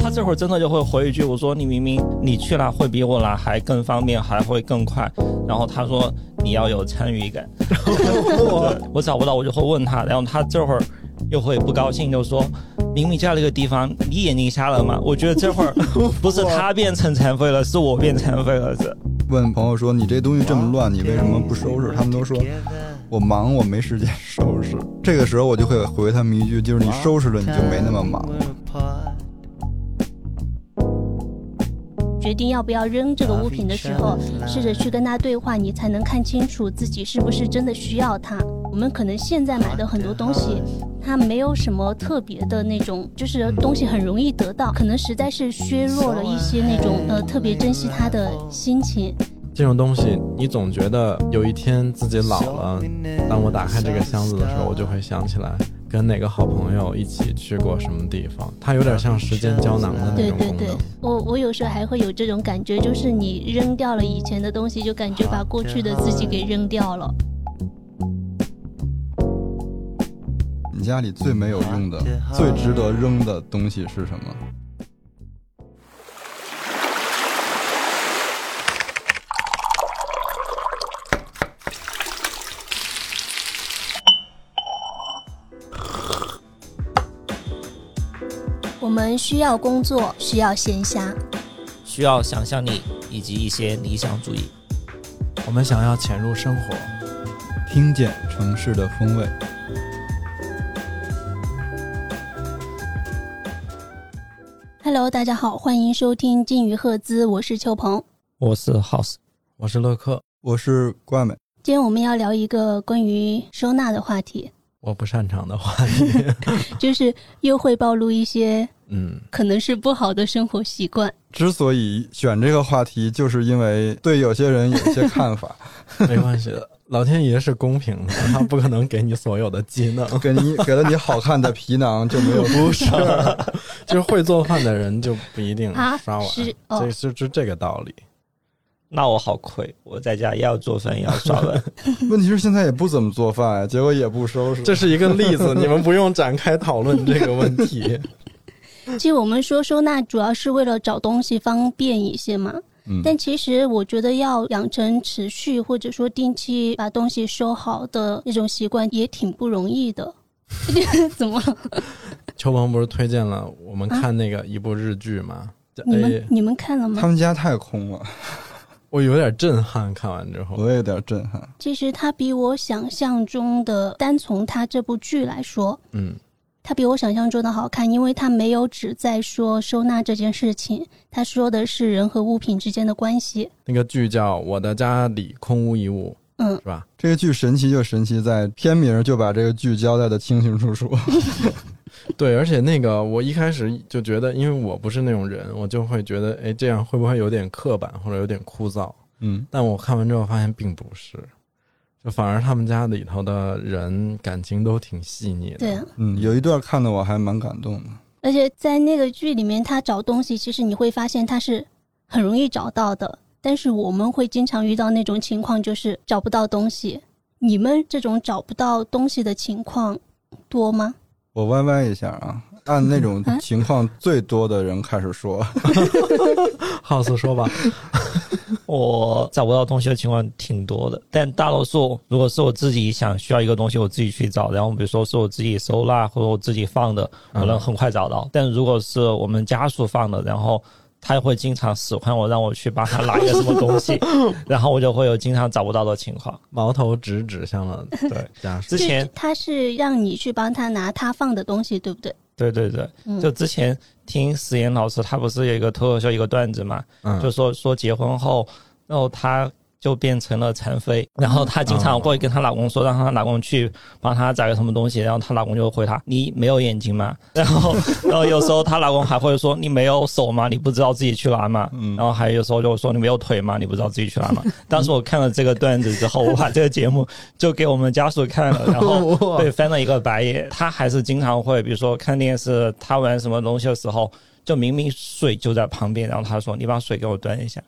他这会儿真的就会回一句：“我说你明明你去了会比我来还更方便，还会更快。”然后他说：“你要有参与感。” 我我找不到，我就会问他，然后他这会儿又会不高兴，就说：“明明这样的一个地方，你眼睛瞎了吗？”我觉得这会儿 不是他变成残废了，是我变残废了。是问朋友说：“你这东西这么乱，你为什么不收拾？”他们都说：“我忙，我没时间收拾。”这个时候我就会回他们一句：“就是你收拾了，你就没那么忙。”决定要不要扔这个物品的时候，试着去跟他对话，你才能看清楚自己是不是真的需要它。我们可能现在买的很多东西，它没有什么特别的那种，就是东西很容易得到，可能实在是削弱了一些那种呃特别珍惜它的心情。这种东西，你总觉得有一天自己老了，当我打开这个箱子的时候，我就会想起来。跟哪个好朋友一起去过什么地方？它有点像时间胶囊的那种功能。对对对，我我有时候还会有这种感觉，就是你扔掉了以前的东西，就感觉把过去的自己给扔掉了。你家里最没有用的、最值得扔的东西是什么？们需要工作，需要闲暇，需要想象力以及一些理想主义。我们想要潜入生活，听见城市的风味。Hello，大家好，欢迎收听金鱼赫兹，我是邱鹏，我是 House，我是乐克，我是怪美。今天我们要聊一个关于收纳的话题。我不擅长的话题，就是又会暴露一些。嗯，可能是不好的生活习惯。之所以选这个话题，就是因为对有些人有些看法。没关系的，老天爷是公平的，他不可能给你所有的技能，给你给了你好看的皮囊就没有不是，就是会做饭的人就不一定刷碗，是这是就这个道理。那我好亏，我在家也要做饭，也要刷碗。问题是现在也不怎么做饭呀，结果也不收拾。这是一个例子，你们不用展开讨论这个问题。其实我们说收纳主要是为了找东西方便一些嘛，但其实我觉得要养成持续或者说定期把东西收好的那种习惯也挺不容易的。怎么了？秋鹏不是推荐了我们看那个一部日剧吗？你们你们看了吗？他们家太空了，我有点震撼。看完之后，我也有点震撼。其实他比我想象中的，单从他这部剧来说，嗯。它比我想象中的好看，因为它没有只在说收纳这件事情，他说的是人和物品之间的关系。那个剧叫《我的家里空无一物》，嗯，是吧？这个剧神奇就神奇在片名就把这个剧交代的清清楚楚。对，而且那个我一开始就觉得，因为我不是那种人，我就会觉得，哎，这样会不会有点刻板或者有点枯燥？嗯，但我看完之后发现并不是。就反而他们家里头的人感情都挺细腻的，对，嗯，有一段看的我还蛮感动的。而且在那个剧里面，他找东西，其实你会发现他是很容易找到的。但是我们会经常遇到那种情况，就是找不到东西。你们这种找不到东西的情况多吗？我弯弯一下啊。按那种情况最多的人开始说，好斯说吧，我找不到东西的情况挺多的，但大多数如果是我自己想需要一个东西，我自己去找，然后比如说是我自己收纳或者我自己放的，可能很快找到。但如果是我们家属放的，然后他会经常使唤我，让我去帮他拿一个什么东西，然后我就会有经常找不到的情况。矛头直指向了对家属。之前他是让你去帮他拿他放的东西，对不对？对对对，就之前听石岩老师，他不是有一个脱口秀一个段子嘛，就说说结婚后，然后他。就变成了残废，然后她经常会跟她老公说，让她老公去帮她找个什么东西，然后她老公就回她：“你没有眼睛吗？” 然后，然后有时候她老公还会说：“你没有手吗？你不知道自己去拿吗？”然后还有时候就说：“你没有腿吗？你不知道自己去拿吗？” 当时我看了这个段子之后，我把这个节目就给我们家属看了，然后 被翻了一个白眼。他还是经常会，比如说看电视，他玩什么东西的时候，就明明水就在旁边，然后他说：“你把水给我端一下。”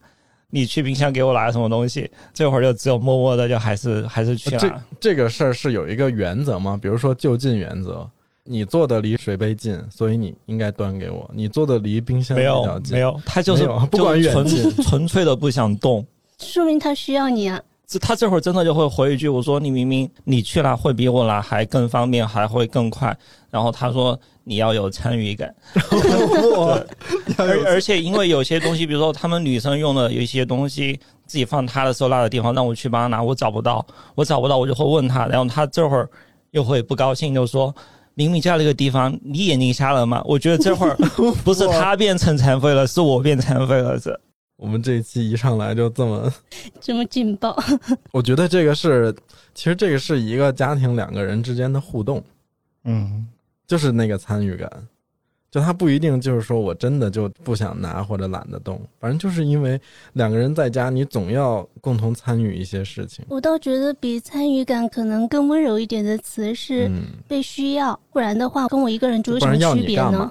你去冰箱给我拿什么东西？这会儿就只有默默的，就还是还是去了。这这个事儿是有一个原则吗？比如说就近原则，你坐的离水杯近，所以你应该端给我。你坐的离冰箱没有比较近，没有，他就是不管远纯近纯粹的不想动。说明他需要你啊。这他这会儿真的就会回一句：“我说你明明你去了会比我来还更方便，还会更快。”然后他说：“你要有参与感。”而而且因为有些东西，比如说他们女生用的有一些东西，自己放他的收纳的地方，让我去帮他拿，我找不到，我找不到，我就会问他，然后他这会儿又会不高兴，就说。明明在那个地方，你眼睛瞎了吗？我觉得这会儿 不是他变成残废了，是我变残废了。这我们这一期一上来就这么，这么劲爆，我觉得这个是，其实这个是一个家庭两个人之间的互动，嗯，就是那个参与感。就他不一定就是说我真的就不想拿或者懒得动，反正就是因为两个人在家，你总要共同参与一些事情。我倒觉得比参与感可能更温柔一点的词是嗯，被需要，不然的话跟我一个人住有什么区别呢？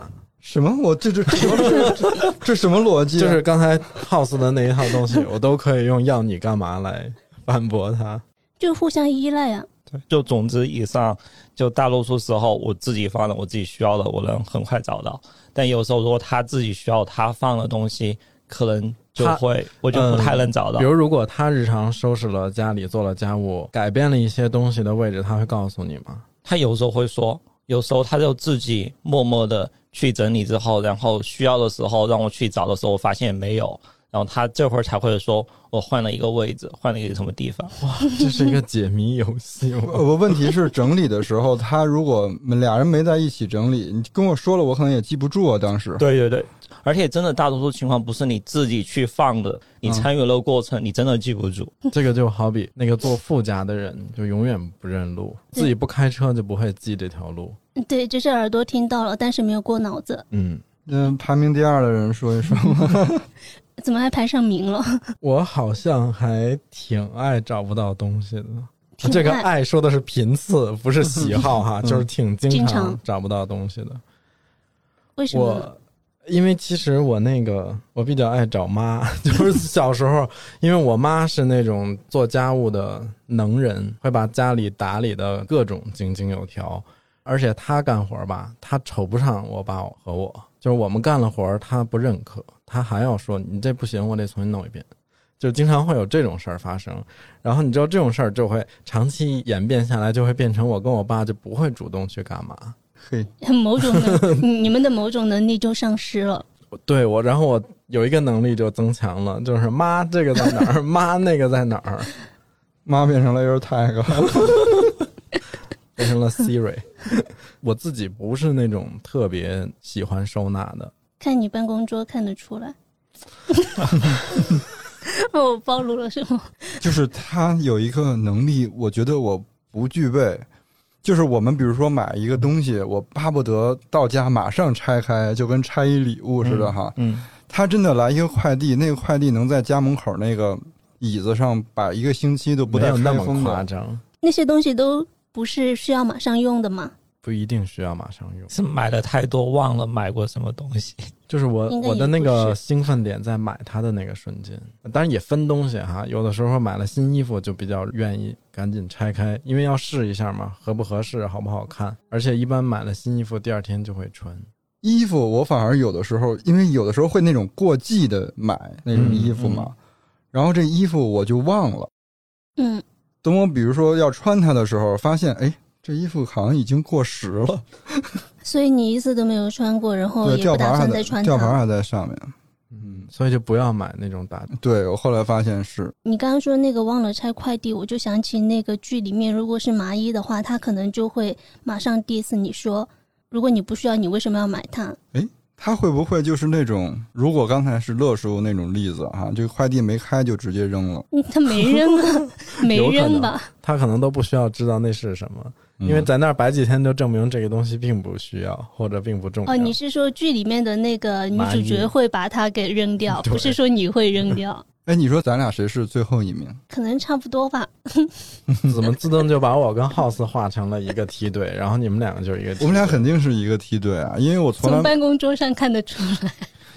什么？我这这这这这什么逻辑啊？就是刚才 House 的那一套东西，我都可以用“要你干嘛”来反驳他。就互相依赖啊。对，就总之以上，就大多数时候我自己放的，我自己需要的，我能很快找到。但有时候如果他自己需要他放的东西，可能就他会我就不太能找到。比如，如果他日常收拾了家里、做了家务，改变了一些东西的位置，他会告诉你吗？他有时候会说，有时候他就自己默默的去整理之后，然后需要的时候让我去找的时候，我发现没有，然后他这会儿才会说我换了一个位置，换了一个什么地方。哇这是一个解谜游戏？呃我问题是整理的时候，他如果俩人没在一起整理，你跟我说了，我可能也记不住啊。当时对对对，而且真的大多数情况不是你自己去放的，你参与了过程，你真的记不住。这个就好比那个做副驾的人，就永远不认路，自己不开车就不会记这条路。对，只是耳朵听到了，但是没有过脑子，嗯，嗯，排名第二的人说一说，怎么还排上名了？我好像还挺爱找不到东西的。这个爱爱说的是频次，不是喜好哈，嗯就是挺经经常常找不到东西的。为什么？我因为其实我那个我比较爱找妈，就是小时候，因为我妈是那种做家务的能人，会把家里打理的各种井井有条，而且她干活吧，她瞅不上我爸和我，就是我们干了活，她不认可，她还要说你这不行，我得重新弄一遍。就经常会有这种事儿发生，然后你知道这种事儿就会长期演变下来，就会变成我跟我爸就不会主动去干嘛，嘿，某种能，你们的某种能力就丧失了。对我，然后我有一个能力就增强了，就是妈这个在哪儿，妈那个在哪儿，妈变成了 AirTag，变成了 Siri。我自己不是那种特别喜欢收纳的，看你办公桌看得出来。哦，我暴露了是吗？就是他有一个能力，我觉得我不具备。就是我们比如说买一个东西，我巴不得到家马上拆开，就跟拆一礼物似的哈。嗯，他真的来一个快递，那个快递能在家门口那个椅子上摆一个星期都不带那么拆封的。夸张，那些东西都不是需要马上用的吗？不一定需要马上用。是买的太多，忘了买过什么东西。就是我我的那个兴奋点在买它的那个瞬间，当然也分东西哈。有的时候买了新衣服就比较愿意赶紧拆开，因为要试一下嘛，合不合适，好不好看。而且一般买了新衣服第二天就会穿。衣服我反而有的时候，因为有的时候会那种过季的买那种衣服嘛，嗯然后这衣服我就忘了。嗯，等我比如说要穿它的时候，发现哎，这衣服好像已经过时了，所以你一次都没有穿过，然后，也不打吊牌还在算再穿它。吊牌还在上面。嗯，所以就不要买那种大对我后来发现是，你刚刚说那个忘了拆快递，我就想起那个剧里面，如果是麻衣的话，他可能就会马上 diss 你说，如果你不需要，你为什么要买它？他会不会就是那种，如果刚才是乐叔那种例子哈，这个快递没开就直接扔了，嗯他没扔啊，没扔吧？他可能都不需要知道那是什么，因为嗯在那儿摆几天就证明这个东西并不需要或者并不重要。哦，你是说剧里面的那个女主角会把它给扔掉，不是说你会扔掉？哎，你说咱俩谁是最后一名？可能差不多吧。怎么自动就把我跟 House 画成了一个梯队，然后你们两个就是一个梯队？我们俩肯定是一个梯队啊，因为我从，从办公桌上看得出来。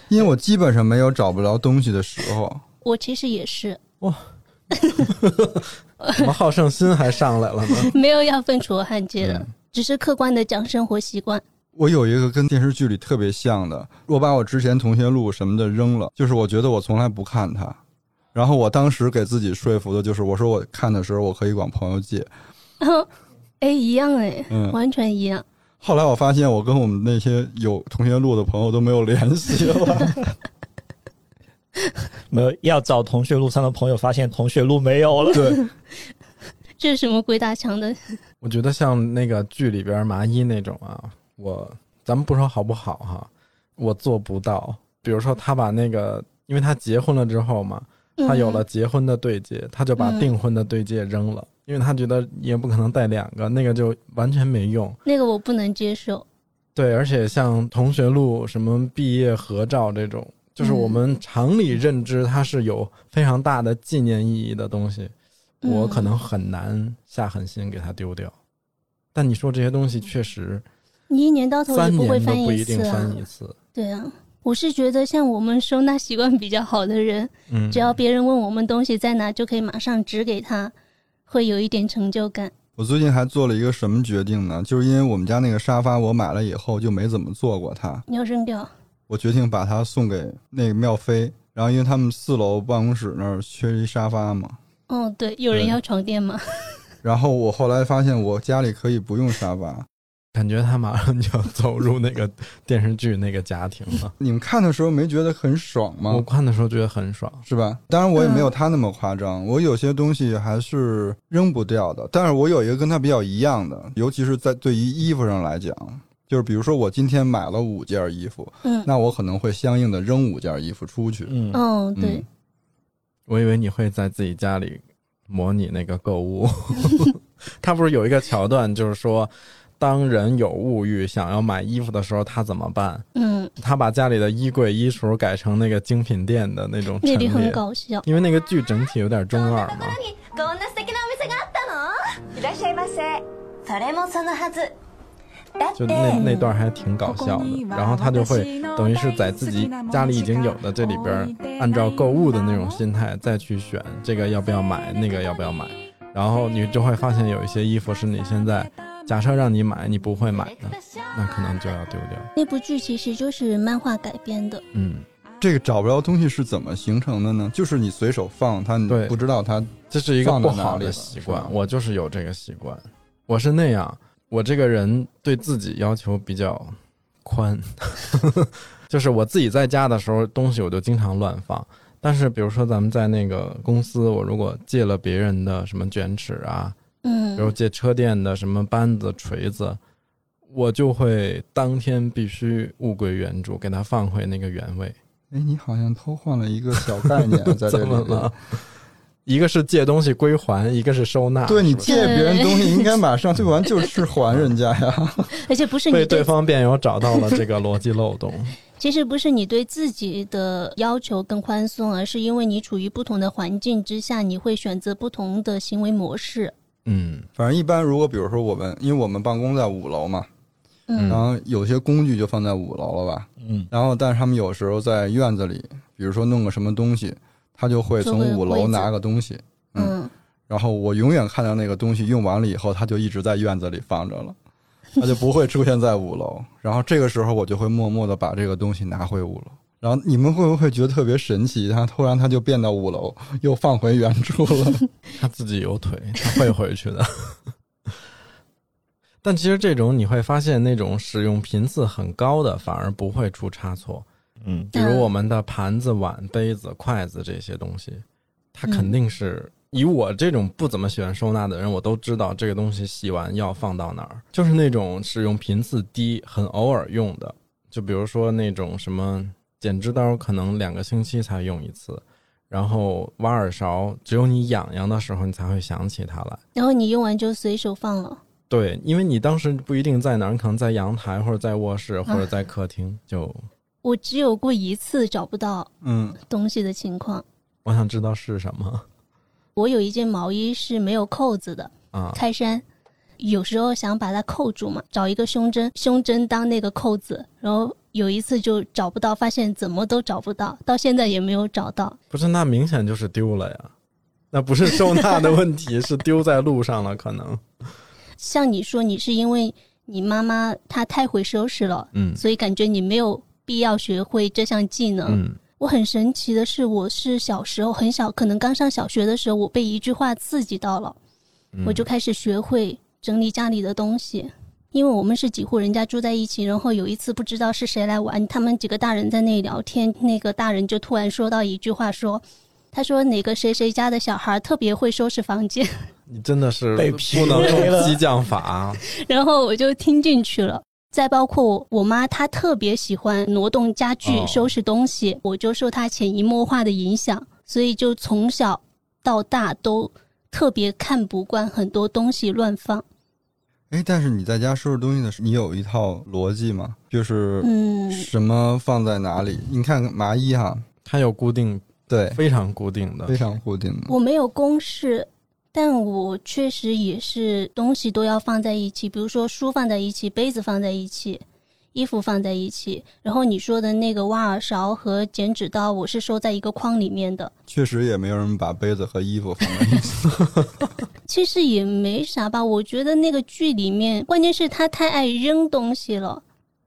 因为我基本上没有找不着东西的时候。我其实也是怎么好胜心还上来了呢？没有要分楚汉界的。嗯只是客观的讲生活习惯。我有一个跟电视剧里特别像的，我把我之前同学录什么的扔了，就是我觉得我从来不看它，然后我当时给自己说服的就是，我说我看的时候我可以管朋友借。哎，一样哎，嗯，完全一样。后来我发现，我跟我们那些有同学录的朋友都没有联系了。没有要找同学录上的朋友，发现同学录没有了。对，这是什么鬼打墙的？我觉得像那个剧里边麻衣那种啊，我咱们不说好不好哈，我做不到。比如说他把那个，因为他结婚了之后嘛，他有了结婚的对戒，他就把订婚的对戒扔了，因为他觉得也不可能带两个，那个就完全没用。那个我不能接受。对，而且像同学录、什么毕业合照这种。就是我们常理认知，它是有非常大的纪念意义的东西，我可能很难下狠心给它丢掉。但你说这些东西确实，你一年到头也不会翻一次啊。对啊，我是觉得像我们收纳习惯比较好的人，嗯，只要别人问我们东西在哪，就可以马上指给他，会有一点成就感。我最近还做了一个什么决定呢？就是因为我们家那个沙发我买了以后就没怎么坐过它，你要扔掉。我决定把它送给那个妙飞，然后因为他们四楼办公室那儿缺一沙发嘛。哦，对，有人要床垫吗？然后我后来发现我家里可以不用沙发，感觉他马上就要走入那个电视剧那个家庭了。你们看的时候没觉得很爽吗？我看的时候觉得很爽，是吧？当然我也没有他那么夸张，我有些东西还是扔不掉的。但是我有一个跟他比较一样的，尤其是在对于衣服上来讲。就是比如说，我今天买了五件衣服，嗯，那我可能会相应的扔五件衣服出去，嗯，哦，对，我以为你会在自己家里模拟那个购物，他不是有一个桥段，就是说，当人有物欲想要买衣服的时候，他怎么办？嗯，他把家里的衣柜、衣橱改成那个精品店的那种，那里很搞笑，因为那个剧整体有点中二嘛。就那那段还挺搞笑的，然后他就会等于是在自己家里已经有的这里边，按照购物的那种心态再去选这个要不要买，那个要不要买，然后你就会发现有一些衣服是你现在假设让你买你不会买的，那可能就要丢掉。那部剧其实就是漫画改编的。嗯，这个找不着东西是怎么形成的呢？就是你随手放它，你不知道它这是一个不好的习惯。我就是有这个习惯，我是那样。我这个人对自己要求比较宽，就是我自己在家的时候，东西我就经常乱放。但是，比如说咱们在那个公司，我如果借了别人的什么卷尺啊，嗯，比如借车店的什么扳子、锤子，我就会当天必须物归原主，给它放回那个原位。哎，你好像偷换了一个小概念 在这里了。一个是借东西归还，一个是收纳。对你借别人东西，应该马上退完就是还人家呀。而且不是你被对方辩友找到了这个逻辑漏洞。其实不是你对自己的要求更宽松，而是因为你处于不同的环境之下，你会选择不同的行为模式。嗯，反正一般如果比如说我们，因为我们办公在五楼嘛，嗯，然后有些工具就放在五楼了吧，嗯，然后但是他们有时候在院子里，比如说弄个什么东西。他就会从五楼拿个东西，嗯，然后我永远看到那个东西用完了以后，他就一直在院子里放着了，他就不会出现在五楼。然后这个时候我就会默默的把这个东西拿回五楼。然后你们会不会觉得特别神奇？他突然他就变到五楼，又放回原处了。他自己有腿，他会回去的。但其实这种你会发现，那种使用频次很高的，反而不会出差错。嗯，比如我们的盘子、碗、杯子、筷子这些东西，它肯定是以我这种不怎么喜欢收纳的人，我都知道这个东西洗完要放到哪儿。就是那种使用频次低、很偶尔用的，就比如说那种什么剪枝刀，可能两个星期才用一次，然后挖耳勺，只有你痒痒的时候你才会想起它来，然后你用完就随手放了。对，因为你当时不一定在哪儿，可能在阳台或者在卧室或者在客厅就。我只有过一次找不到嗯东西的情况。我想知道是什么。我有一件毛衣是没有扣子的啊，开衫，有时候想把它扣住嘛，找一个胸针，胸针当那个扣子，然后有一次就找不到，发现怎么都找不到，到现在也没有找到。不是，那明显就是丢了呀，那不是收纳的问题，是丢在路上了可能。像你说，你是因为你妈妈她太会收拾了，嗯，所以感觉你没有必要学会这项技能。嗯，我很神奇的是，我是小时候很小，可能刚上小学的时候，我被一句话刺激到了，我就开始学会整理家里的东西。因为我们是几户人家住在一起，然后有一次不知道是谁来玩，他们几个大人在那里聊天，那个大人就突然说到一句话，说：“他说哪个谁谁家的小孩特别会收拾房间。”你真的是不能用激将法。然后我就听进去了。再包括我妈，她特别喜欢挪动家具、收拾东西，我就受她潜移默化的影响，所以就从小到大都特别看不惯很多东西乱放。哎，但是你在家收拾东西的时候，你有一套逻辑吗？就是嗯，什么放在哪里？你看麻衣哈，它有固定，对，非常固定的，非常固定的。我没有公式，但我确实也是东西都要放在一起，比如说书放在一起，杯子放在一起。衣服放在一起，然后你说的那个挖耳勺和剪纸刀，我是收在一个框里面的。确实也没有人把杯子和衣服放在一起。其实也没啥吧，我觉得那个剧里面，关键是他太爱扔东西了。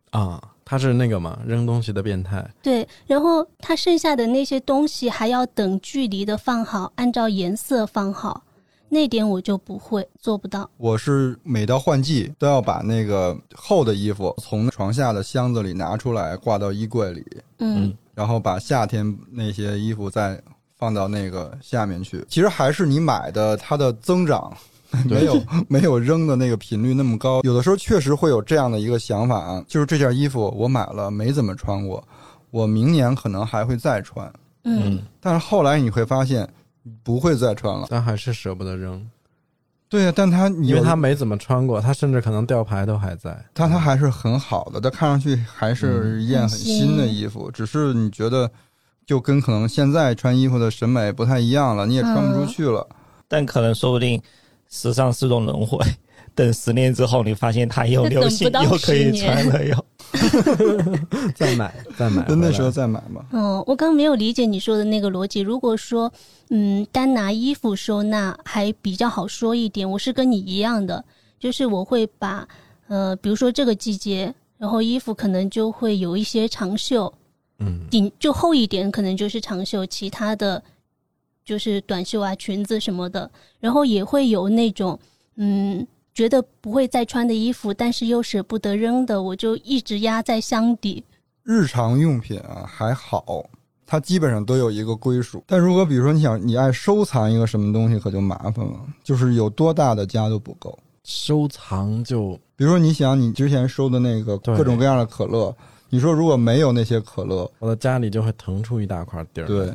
啊，他是那个嘛，扔东西的变态。对，然后他剩下的那些东西还要等距离的放好，按照颜色放好。那点我就不会做不到。我是每到换季都要把那个厚的衣服从床下的箱子里拿出来挂到衣柜里，嗯，然后把夏天那些衣服再放到那个下面去。其实还是你买的它的增长没有 没有扔的那个频率那么高。有的时候确实会有这样的一个想法啊，就是这件衣服我买了没怎么穿过，我明年可能还会再穿，嗯，但是后来你会发现。不会再穿了，但还是舍不得扔。对呀，但他因为他没怎么穿过，他甚至可能吊牌都还在，但他还是很好的，他看上去还是一件很新的衣服。只是你觉得，就跟可能现在穿衣服的审美不太一样了，你也穿不出去了。但可能说不定，时尚是种轮回。等十年之后，你发现它又流行，又可以穿了，又再 买再买，那时候再买嘛。哦，我刚没有理解你说的那个逻辑。如果说，嗯，单拿衣服收纳还比较好说一点。我是跟你一样的，就是我会把，呃，比如说这个季节，然后衣服可能就会有一些长袖，嗯，顶就厚一点，可能就是长袖，其他的就是短袖啊、裙子什么的。然后也会有那种，嗯。觉得不会再穿的衣服，但是又舍不得扔的，我就一直压在箱底。日常用品啊还好，它基本上都有一个归属。但如果比如说你想你爱收藏一个什么东西，可就麻烦了，就是有多大的家都不够。收藏就比如说你想你之前收的那个各种各样的可乐，你说如果没有那些可乐，我的家里就会腾出一大块地儿。对，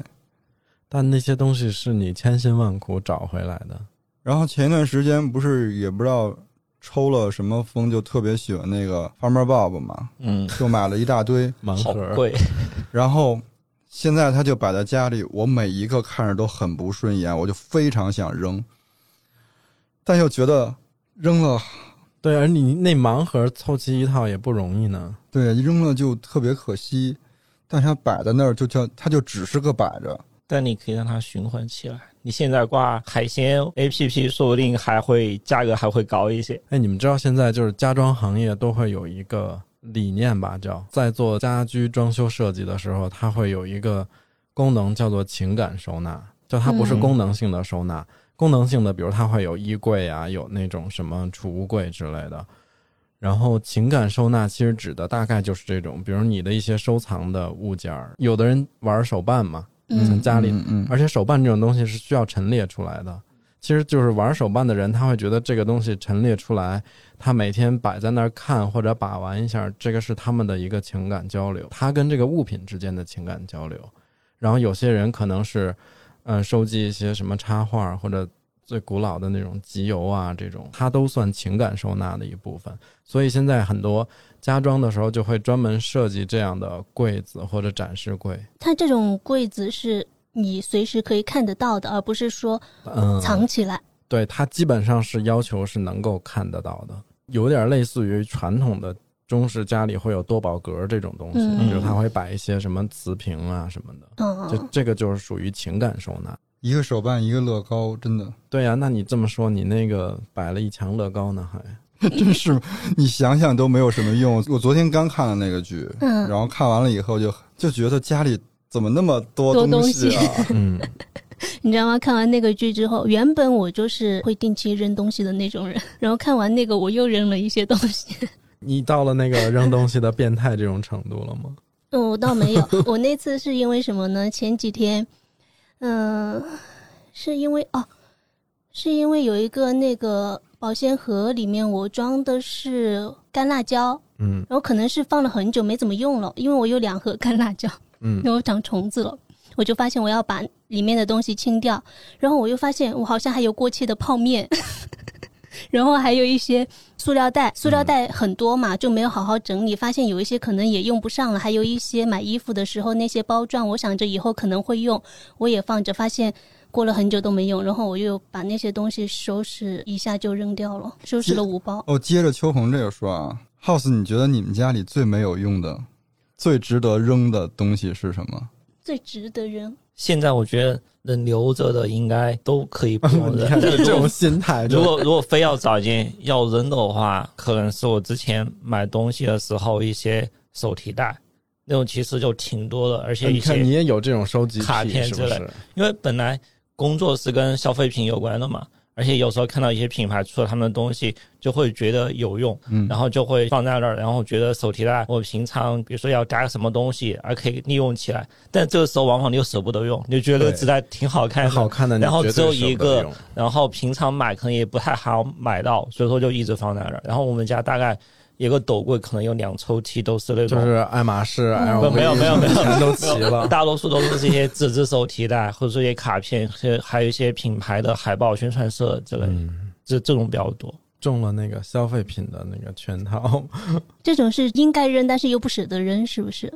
但那些东西是你千辛万苦找回来的。然后前一段时间不是也不知道抽了什么风，就特别喜欢那个 Farmer Bob 嘛，嗯，就买了一大堆。盲盒，贵。然后现在他就摆在家里，我每一个看着都很不顺眼，我就非常想扔，但又觉得扔了，对，而你那盲盒凑齐一套也不容易呢，对，扔了就特别可惜，但它摆在那儿就叫它就只是个摆着，但你可以让它循环起来。你现在挂海鲜 A P P，说不定还会价格还会高一些。哎，你们知道现在就是家装行业都会有一个理念吧？叫在做家居装修设计的时候，它会有一个功能叫做情感收纳，就它不是功能性的收纳。功能性的，比如它会有衣柜啊，有那种什么储物柜之类的。然后情感收纳其实指的大概就是这种，比如你的一些收藏的物件儿。有的人玩手办嘛。像家里，而且手办这种东西是需要陈列出来的。其实就是玩手办的人，他会觉得这个东西陈列出来，他每天摆在那儿看或者把玩一下，这个是他们的一个情感交流，他跟这个物品之间的情感交流。然后有些人可能是，嗯，收集一些什么插画或者。最古老的那种集邮啊，这种它都算情感收纳的一部分。所以现在很多家装的时候就会专门设计这样的柜子或者展示柜。它这种柜子是你随时可以看得到的，而不是说藏起来。对，它基本上是要求是能够看得到的，有点类似于传统的中式家里会有多宝格这种东西，比如它会摆一些什么瓷瓶啊什么的。嗯，就这个就是属于情感收纳。一个手办，一个乐高，真的。对呀，那你这么说，你那个摆了一墙乐高呢，还 真是，你想想都没有什么用。我昨天刚看了那个剧，嗯，然后看完了以后就就觉得家里怎么那么多东西啊？嗯，你知道吗？看完那个剧之后，原本我就是会定期扔东西的那种人，然后看完那个我又扔了一些东西。你到了那个扔东西的变态这种程度了吗？嗯，我倒没有。我那次是因为什么呢？前几天，嗯，是因为哦，是因为有一个那个。保鲜盒里面我装的是干辣椒，嗯，然后可能是放了很久没怎么用了，因为我有两盒干辣椒，嗯，然后长虫子了，我就发现我要把里面的东西清掉，然后我又发现我好像还有过期的泡面，然后还有一些塑料袋，塑料袋很多嘛，就没有好好整理，发现有一些可能也用不上了，还有一些买衣服的时候那些包装，我想着以后可能会用，我也放着，发现。过了很久都没用，然后我又把那些东西收拾一下就扔掉了，收拾了五包。哦，接着秋鹏这个说啊，House，你觉得你们家里最没有用的、最值得扔的东西是什么？最值得扔？现在我觉得能留着的应该都可以不用扔。这种心态，如果如果非要找一件要扔的话，可能是我之前买东西的时候一些手提袋。那种其实就挺多的，而且你看你也有这种收集卡片之类，因为本来。工作是跟消费品有关的嘛，而且有时候看到一些品牌出了他们的东西，就会觉得有用，嗯，然后就会放在那儿，然后觉得手提袋我平常比如说要加个什么东西，而可以利用起来，但这个时候往往你又舍不得用，你就觉得纸袋挺好看，好看的，然后只有一个，然后平常买可能也不太好买到，所以说就一直放在那儿。然后我们家大概。一个斗柜可能有两抽屉都是那种，就是爱马仕、LV，没有没有没有，全都齐了。大多数都是这些纸质手提袋，或者这些卡片，还还有一些品牌的海报、宣传册之类，这这种比较多。中了那个消费品的那个圈套，这种是应该扔，但是又不舍得扔，是不是？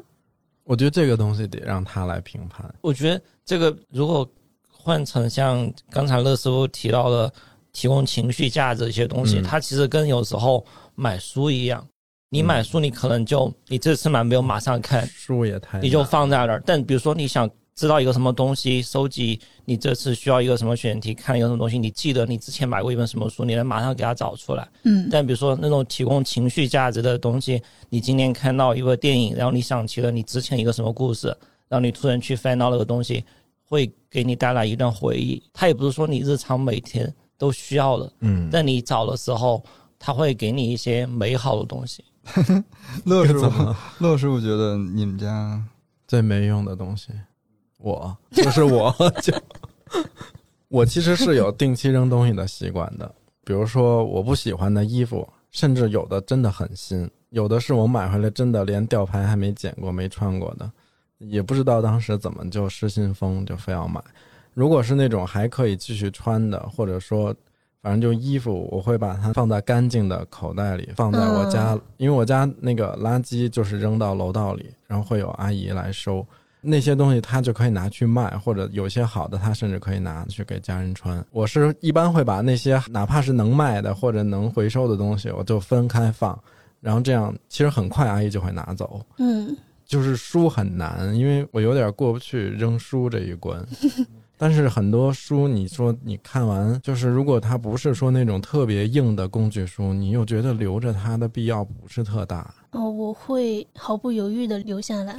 我觉得这个东西得让他来评判。我觉得这个如果换成像刚才乐师傅提到的，提供情绪价值一些东西，它其实跟有时候。买书一样，你买书，你可能就你这次买没有马上看，书也太，你就放在那儿。但比如说你想知道一个什么东西，收集你这次需要一个什么选题，看一个什么东西，你记得你之前买过一本什么书，你能马上给它找出来。嗯。但比如说那种提供情绪价值的东西，你今天看到一个电影，然后你想起了你之前一个什么故事，然后你突然去翻到那个东西，会给你带来一段回忆。它也不是说你日常每天都需要的，嗯。但你找的时候。他会给你一些美好的东西。乐师傅，乐师傅觉得你们家最没用的东西，我 就是我，就我其实是有定期扔东西的习惯的。比如说我不喜欢的衣服，甚至有的真的很新，有的是我买回来真的连吊牌还没剪过、没穿过的，也不知道当时怎么就失心疯就非要买。如果是那种还可以继续穿的，或者说。反正就衣服，我会把它放在干净的口袋里，放在我家，因为我家那个垃圾就是扔到楼道里，然后会有阿姨来收那些东西，她就可以拿去卖，或者有些好的，她甚至可以拿去给家人穿。我是一般会把那些哪怕是能卖的或者能回收的东西，我就分开放，然后这样其实很快阿姨就会拿走。嗯，就是书很难，因为我有点过不去扔书这一关。但是很多书，你说你看完，就是如果它不是说那种特别硬的工具书，你又觉得留着它的必要不是特大。哦，我会毫不犹豫的留下来。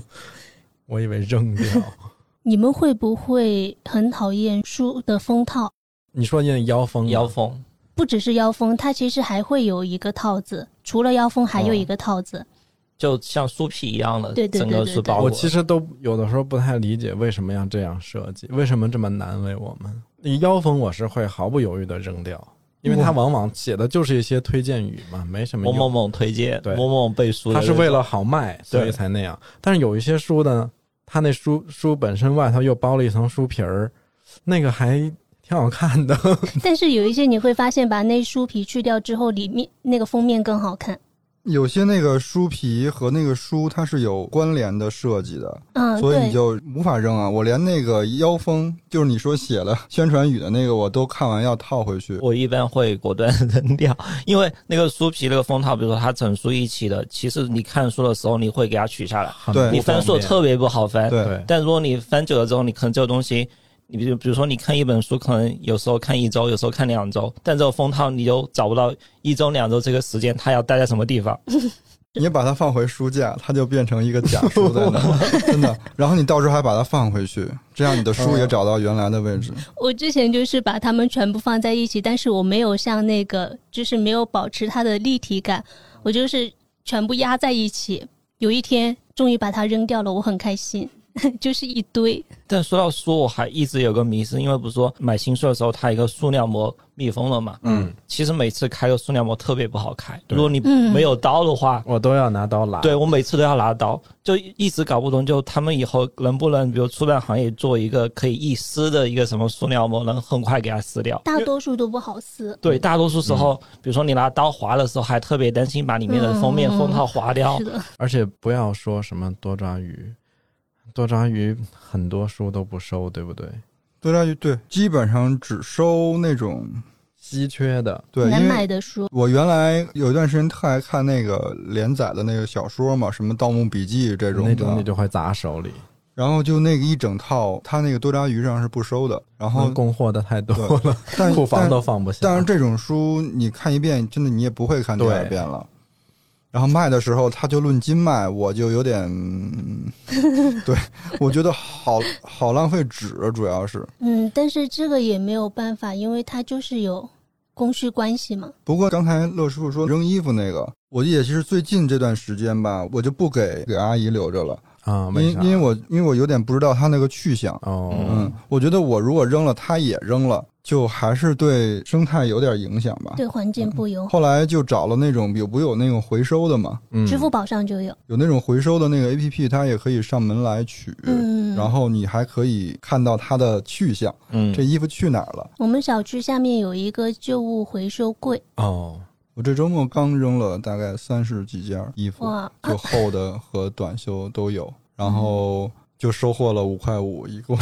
我以为扔掉。你们会不会很讨厌书的封套？你说那腰封？腰封不只是腰封，它其实还会有一个套子，除了腰封还有一个套子。就像书皮一样的，对整个书包。我其实都有的时候不太理解为什么要这样设计，为什么这么难为我们？腰封我是会毫不犹豫的扔掉，因为它往往写的就是一些推荐语嘛，没什么。某某某推荐，对，某某背书，他是为了好卖，所以才那样。但是有一些书呢，它那书书本身外头又包了一层书皮儿，那个还挺好看的。但是有一些你会发现，把那书皮去掉之后，里面那个封面更好看。有些那个书皮和那个书它是有关联的设计的，嗯，所以你就无法扔啊！我连那个腰封，就是你说写了宣传语的那个，我都看完要套回去。我一般会果断扔掉，因为那个书皮那个封套，比如说它整书一起的，其实你看书的时候你会给它取下来，对，你翻书特别不好翻。对，但如果你翻久了之后，你可能这个东西你比如比如说你看一本书，可能有时候看一周，有时候看两周，但这个封套你就找不到一周两周这个时间，它要待在什么地方。你把它放回书架，它就变成一个假书在那，真的。然后你到时候还把它放回去，这样你的书也找到原来的位置。我之前就是把它们全部放在一起，但是我没有像那个，就是没有保持它的立体感，我就是全部压在一起。有一天终于把它扔掉了，我很开心。就是一堆，但说到书，我还一直有个迷思，因为不是说买新书的时候，它一个塑料膜密封了嘛？嗯，其实每次开个塑料膜特别不好开，如果你没有刀的话，我都要拿刀拿。对，我每次都要拿刀，就一直搞不懂，就他们以后能不能，比如出版行业做一个可以一撕的一个什么塑料膜，能很快给它撕掉？大多数都不好撕。对，大多数时候，比如说你拿刀划的时候，还特别担心把里面的封面封套划掉。是的，而且不要说什么多抓鱼。多抓鱼很多书都不收，对不对？多抓鱼对，基本上只收那种稀缺的，对难买的书。我原来有一段时间特爱看那个连载的那个小说嘛，什么《盗墓笔记》这种，那种你就会砸手里。然后就那个一整套，他那个多抓鱼上是不收的。然后供货的太多了，库房都放不下。但是这种书你看一遍，真的你也不会看第二遍了。然后卖的时候，他就论斤卖，我就有点，对我觉得好好浪费纸，主要是。嗯，但是这个也没有办法，因为它就是有供需关系嘛。不过刚才乐师傅说扔衣服那个，我也其实最近这段时间吧，我就不给给阿姨留着了啊，因因为我因为我有点不知道他那个去向哦，嗯，我觉得我如果扔了，他也扔了。就还是对生态有点影响吧，对环境不友好。后来就找了那种有不有那种回收的嘛，嗯。支付宝上就有，有那种回收的那个 A P P，它也可以上门来取，嗯，然后你还可以看到它的去向，嗯，这衣服去哪儿了？我们小区下面有一个旧物回收柜。哦，我这周末刚扔了大概三十几件衣服，就厚的和短袖都有，然后。就收获了五块五一共。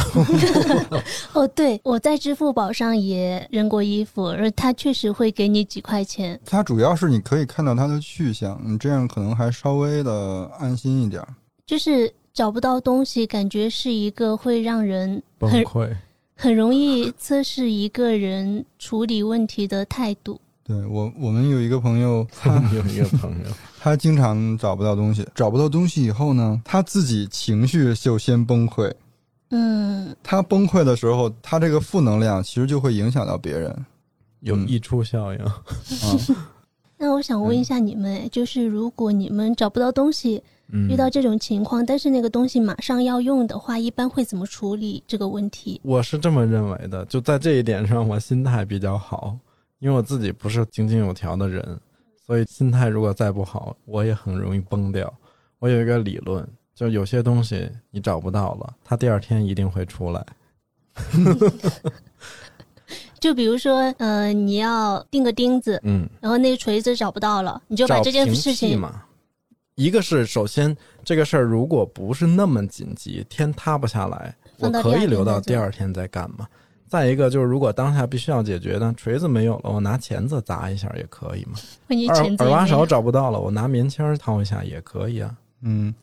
哦，对，我在支付宝上也扔过衣服，而他确实会给你几块钱。它主要是你可以看到它的去向，你这样可能还稍微的安心一点。就是找不到东西，感觉是一个会让人崩溃，很容易测试一个人处理问题的态度。对我，我们有一个朋友，他有一个朋友。他经常找不到东西，找不到东西以后呢，他自己情绪就先崩溃。嗯，他崩溃的时候，他这个负能量其实就会影响到别人，有溢出效应。啊，那我想问一下你们，就是如果你们找不到东西，遇到这种情况，但是那个东西马上要用的话，一般会怎么处理这个问题？我是这么认为的，就在这一点上，我心态比较好，因为我自己不是井井有条的人。所以心态如果再不好，我也很容易崩掉。我有一个理论，就有些东西你找不到了，它第二天一定会出来。就比如说，呃，你要钉个钉子，嗯，然后那个锤子找不到了，你就把这件事情嘛。一个是首先这个事儿如果不是那么紧急，天塌不下来，我可以留到第二天再干嘛。再一个就是，如果当下必须要解决的锤子没有了，我拿钳子砸一下也可以嘛。耳耳挖勺找不到了，我拿棉签掏一下也可以啊。嗯，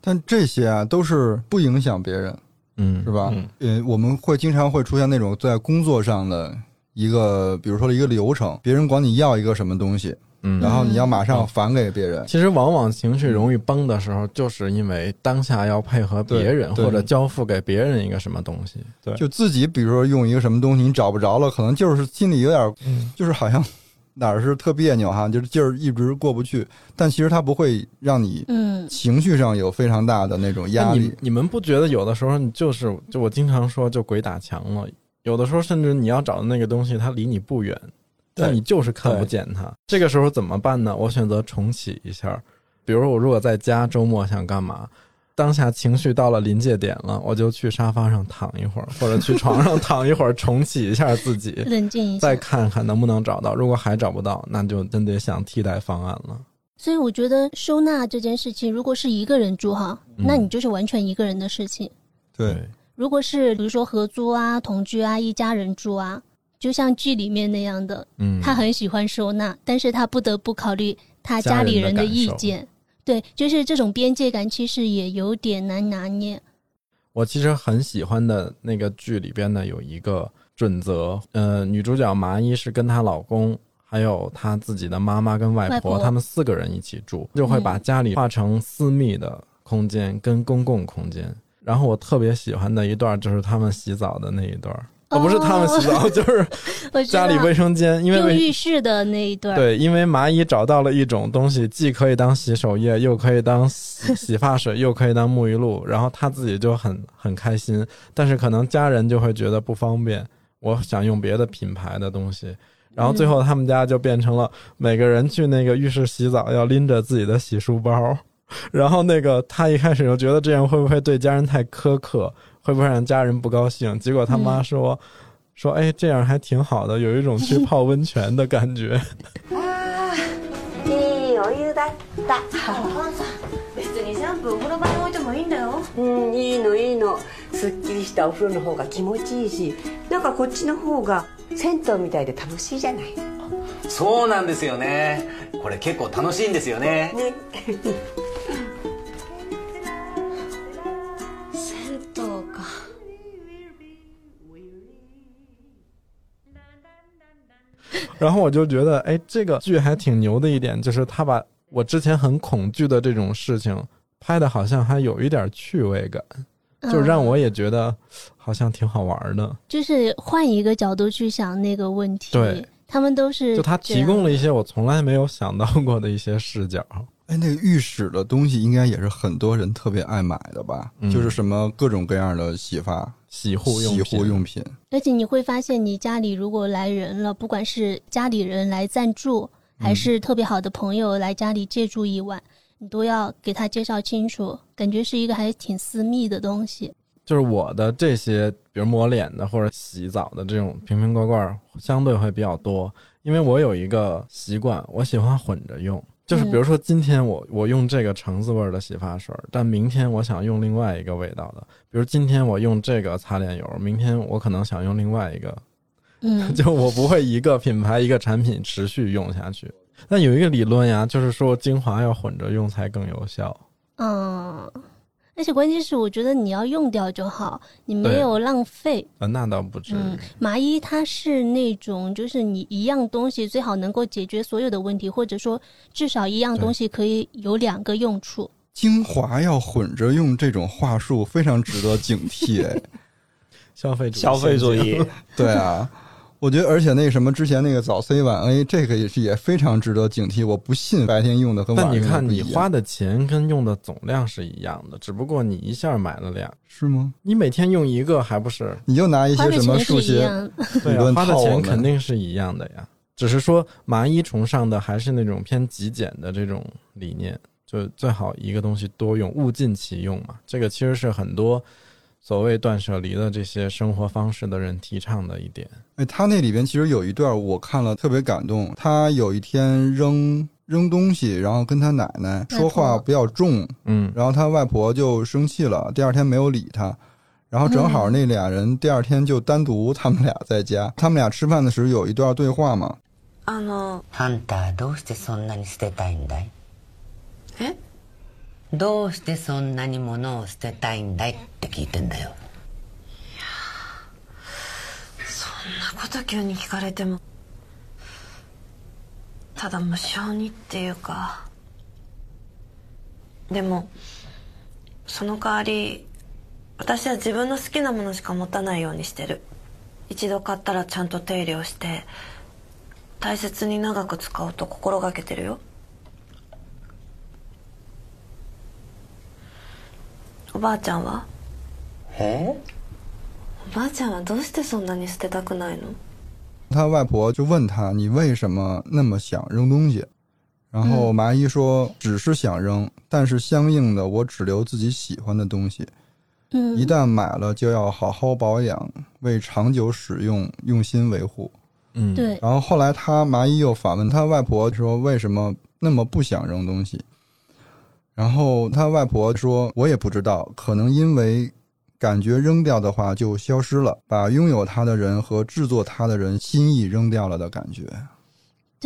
但这些啊都是不影响别人，嗯，是吧？呃，我们会经常会出现那种在工作上的一个，比如说一个流程，别人管你要一个什么东西。嗯，然后你要马上返给别人。其实往往情绪容易崩的时候，就是因为当下要配合别人或者交付给别人一个什么东西。对，就自己比如说用一个什么东西，你找不着了，可能就是心里有点，就是好像哪儿是特别扭哈，就是劲儿一直过不去。但其实它不会让你嗯情绪上有非常大的那种压力。你们不觉得有的时候你就是就我经常说就鬼打墙了，有的时候甚至你要找的那个东西它离你不远。但你就是看不见它，这个时候怎么办呢？我选择重启一下。比如我如果在家周末想干嘛，当下情绪到了临界点了，我就去沙发上躺一会儿，或者去床上 躺一会儿，重启一下自己，冷静一下，再看看能不能找到。如果还找不到，那就真得想替代方案了。所以我觉得收纳这件事情，如果是一个人住哈，那你就是完全一个人的事情。对，如果是比如说合租啊、同居啊、一家人住啊。就像剧里面那样的，嗯，他很喜欢收纳，但是他不得不考虑他家里人的意见，对，就是这种边界感其实也有点难拿捏。我其实很喜欢的那个剧里边呢，有一个准则，呃，女主角麻衣是跟她老公，还有她自己的妈妈跟外婆，他们四个人一起住，就会把家里划成私密的空间跟公共空间。然后我特别喜欢的一段就是他们洗澡的那一段。哦，不是他们洗澡，就是家里卫生间，因为浴室的那一段。对，因为蚂蚁找到了一种东西，既可以当洗手液，又可以当洗洗发水，又可以当沐浴露，然后他自己就很很开心。但是可能家人就会觉得不方便，我想用别的品牌的东西。然后最后他们家就变成了每个人去那个浴室洗澡要拎着自己的洗漱包。然后那个他一开始就觉得这样会不会对家人太苛刻？会不会让家人不高兴？结果他妈说：“说哎，这样还挺好的，有一种去泡温泉的感觉。”啊，いいお湯だった。別にシャンプーお風呂場に置いてもいいんだよ。うん、いいのいいの。すっきりしたお風呂の方が気持ちいいし、なんかこっちの方が銭湯みたいで楽しいじゃない。そうなんですよね。これ結構楽しいんですよね。ね。然后我就觉得，哎，这个剧还挺牛的一点，就是他把我之前很恐惧的这种事情拍的，好像还有一点趣味感，就让我也觉得好像挺好玩的。就是换一个角度去想那个问题，对，他们都是就他提供了一些我从来没有想到过的一些视角。哎，那个浴室的东西应该也是很多人特别爱买的吧？就是什么各种各样的洗发。洗护用洗护用品，而且你会发现，你家里如果来人了，不管是家里人来暂住，还是特别好的朋友来家里借住一晚，你都要给他介绍清楚，感觉是一个还挺私密的东西。就是我的这些，比如抹脸的或者洗澡的这种瓶瓶罐罐，相对会比较多，因为我有一个习惯，我喜欢混着用。就是比如说，今天我我用这个橙子味的洗发水，但明天我想用另外一个味道的。比如今天我用这个擦脸油，明天我可能想用另外一个。嗯，就我不会一个品牌一个产品持续用下去。那有一个理论呀，就是说精华要混着用才更有效。嗯。而且关键是，我觉得你要用掉就好，你没有浪费。呃，那倒不至于。麻衣它是那种，就是你一样东西最好能够解决所有的问题，或者说至少一样东西可以有两个用处。精华要混着用，这种话术非常值得警惕。哎，消费主义，消费主义，对啊。我觉得，而且那什么，之前那个早 C 晚 A，这个也是也非常值得警惕。我不信白天用的和晚上你看，你花的钱跟用的总量是一样的，只不过你一下买了俩，是吗？你每天用一个还不是？你就拿一些什么数学对啊，花的钱肯定是一样的呀。只是说麻衣崇尚的还是那种偏极简的这种理念，就最好一个东西多用，物尽其用嘛。这个其实是很多。所谓断舍离的这些生活方式的人提倡的一点，哎，他那里边其实有一段我看了特别感动。他有一天扔扔东西，然后跟他奶奶说话不要重，嗯，然后他外婆就生气了，第二天没有理他。然后正好那俩人第二天就单独他们俩在家，他们俩吃饭的时候有一段对话嘛。あの、あんたどうしてそんなに捨てたいんだい？え？ どうしてそんなに物を捨てたいんだいって聞いてんだよ。いやそんなこと急に聞かれても。ただ無性にっていうか。でもその代わり私は自分の好きなものしか持たないようにしてる。一度買ったらちゃんと手入れをして大切に長く使おうと心がけてるよ。おばあちゃんはえおばあちゃんはどうしてそんなに捨てたくないの他外婆就问他：“你为什么那么想扔东西？”然后麻衣说：“只是想扔，但是相应的，我只留自己喜欢的东西。嗯，一旦买了，就要好好保养，为长久使用用心维护。”嗯，对。然后后来他麻衣又反问他外婆说：“为什么那么不想扔东西？” 然后他外婆说：“我也不知道，可能因为感觉扔掉的话就消失了，把拥有它的人和制作它的人心意扔掉了的感觉。”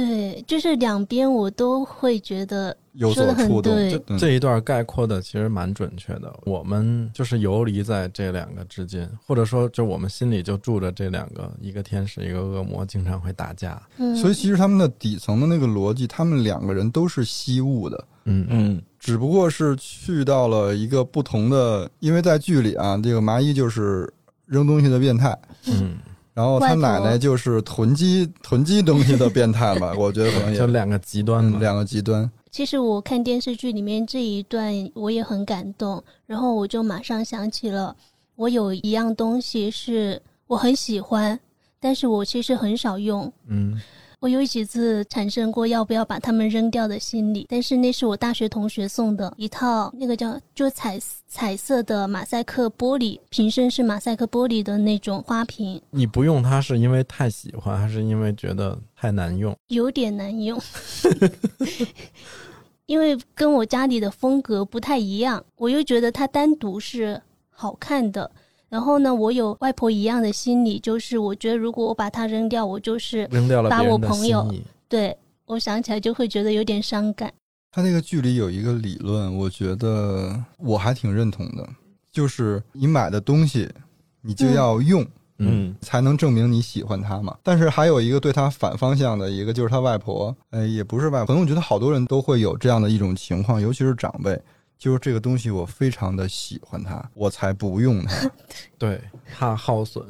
对，就是两边我都会觉得有所触动。这一段概括的其实蛮准确的。我们就是游离在这两个之间，或者说，就我们心里就住着这两个，一个天使，一个恶魔，经常会打架。嗯，所以其实他们的底层的那个逻辑，他们两个人都是吸物的。嗯嗯，只不过是去到了一个不同的，因为在剧里啊，这个麻衣就是扔东西的变态。嗯。然后他奶奶就是囤积囤积东西的变态吧，我觉得可能就两个极端，两个极端。其实我看电视剧里面这一段，我也很感动，然后我就马上想起了，我有一样东西是我很喜欢，但是我其实很少用。嗯。我有几次产生过要不要把它们扔掉的心理，但是那是我大学同学送的一套，那个叫就彩彩色的马赛克玻璃瓶身，是马赛克玻璃的那种花瓶。你不用它是因为太喜欢，还是因为觉得太难用？有点难用，因为跟我家里的风格不太一样，我又觉得它单独是好看的。然后呢，我有外婆一样的心理，就是我觉得如果我把它扔掉，我就是扔掉了把我朋友。对我想起来就会觉得有点伤感。他那个剧里有一个理论，我觉得我还挺认同的，就是你买的东西，你就要用，嗯，才能证明你喜欢它嘛。但是还有一个对他反方向的一个，就是他外婆，呃，也不是外婆，可能我觉得好多人都会有这样的一种情况，尤其是长辈。就是这个东西，我非常的喜欢它，我才不用它。对，怕耗损。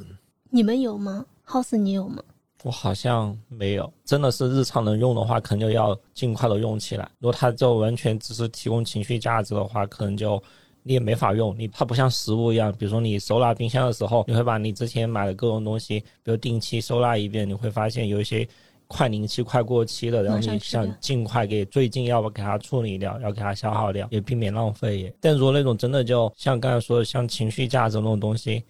你们有吗？耗损你有吗？我好像没有。真的是日常能用的话，可能就要尽快的用起来。如果它就完全只是提供情绪价值的话，可能就你也没法用。你它不像食物一样，比如说你收纳冰箱的时候，你会把你之前买的各种东西，比如定期收纳一遍，你会发现有一些。快临期、快过期的，然后你想尽快给最近要不给它处理掉，要给它消耗掉，也避免浪费。但如果那种真的就像刚才说的，像情绪价值那种东西，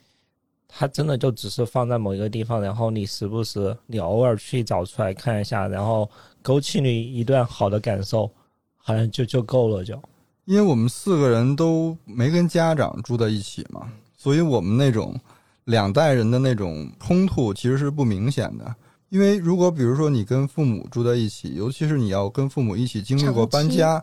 它真的就只是放在某一个地方，然后你时不时你偶尔去找出来看一下，然后勾起你一段好的感受，好像就就够了。就因为我们四个人都没跟家长住在一起嘛，所以我们那种两代人的那种冲突其实是不明显的。因为如果比如说你跟父母住在一起，尤其是你要跟父母一起经历过搬家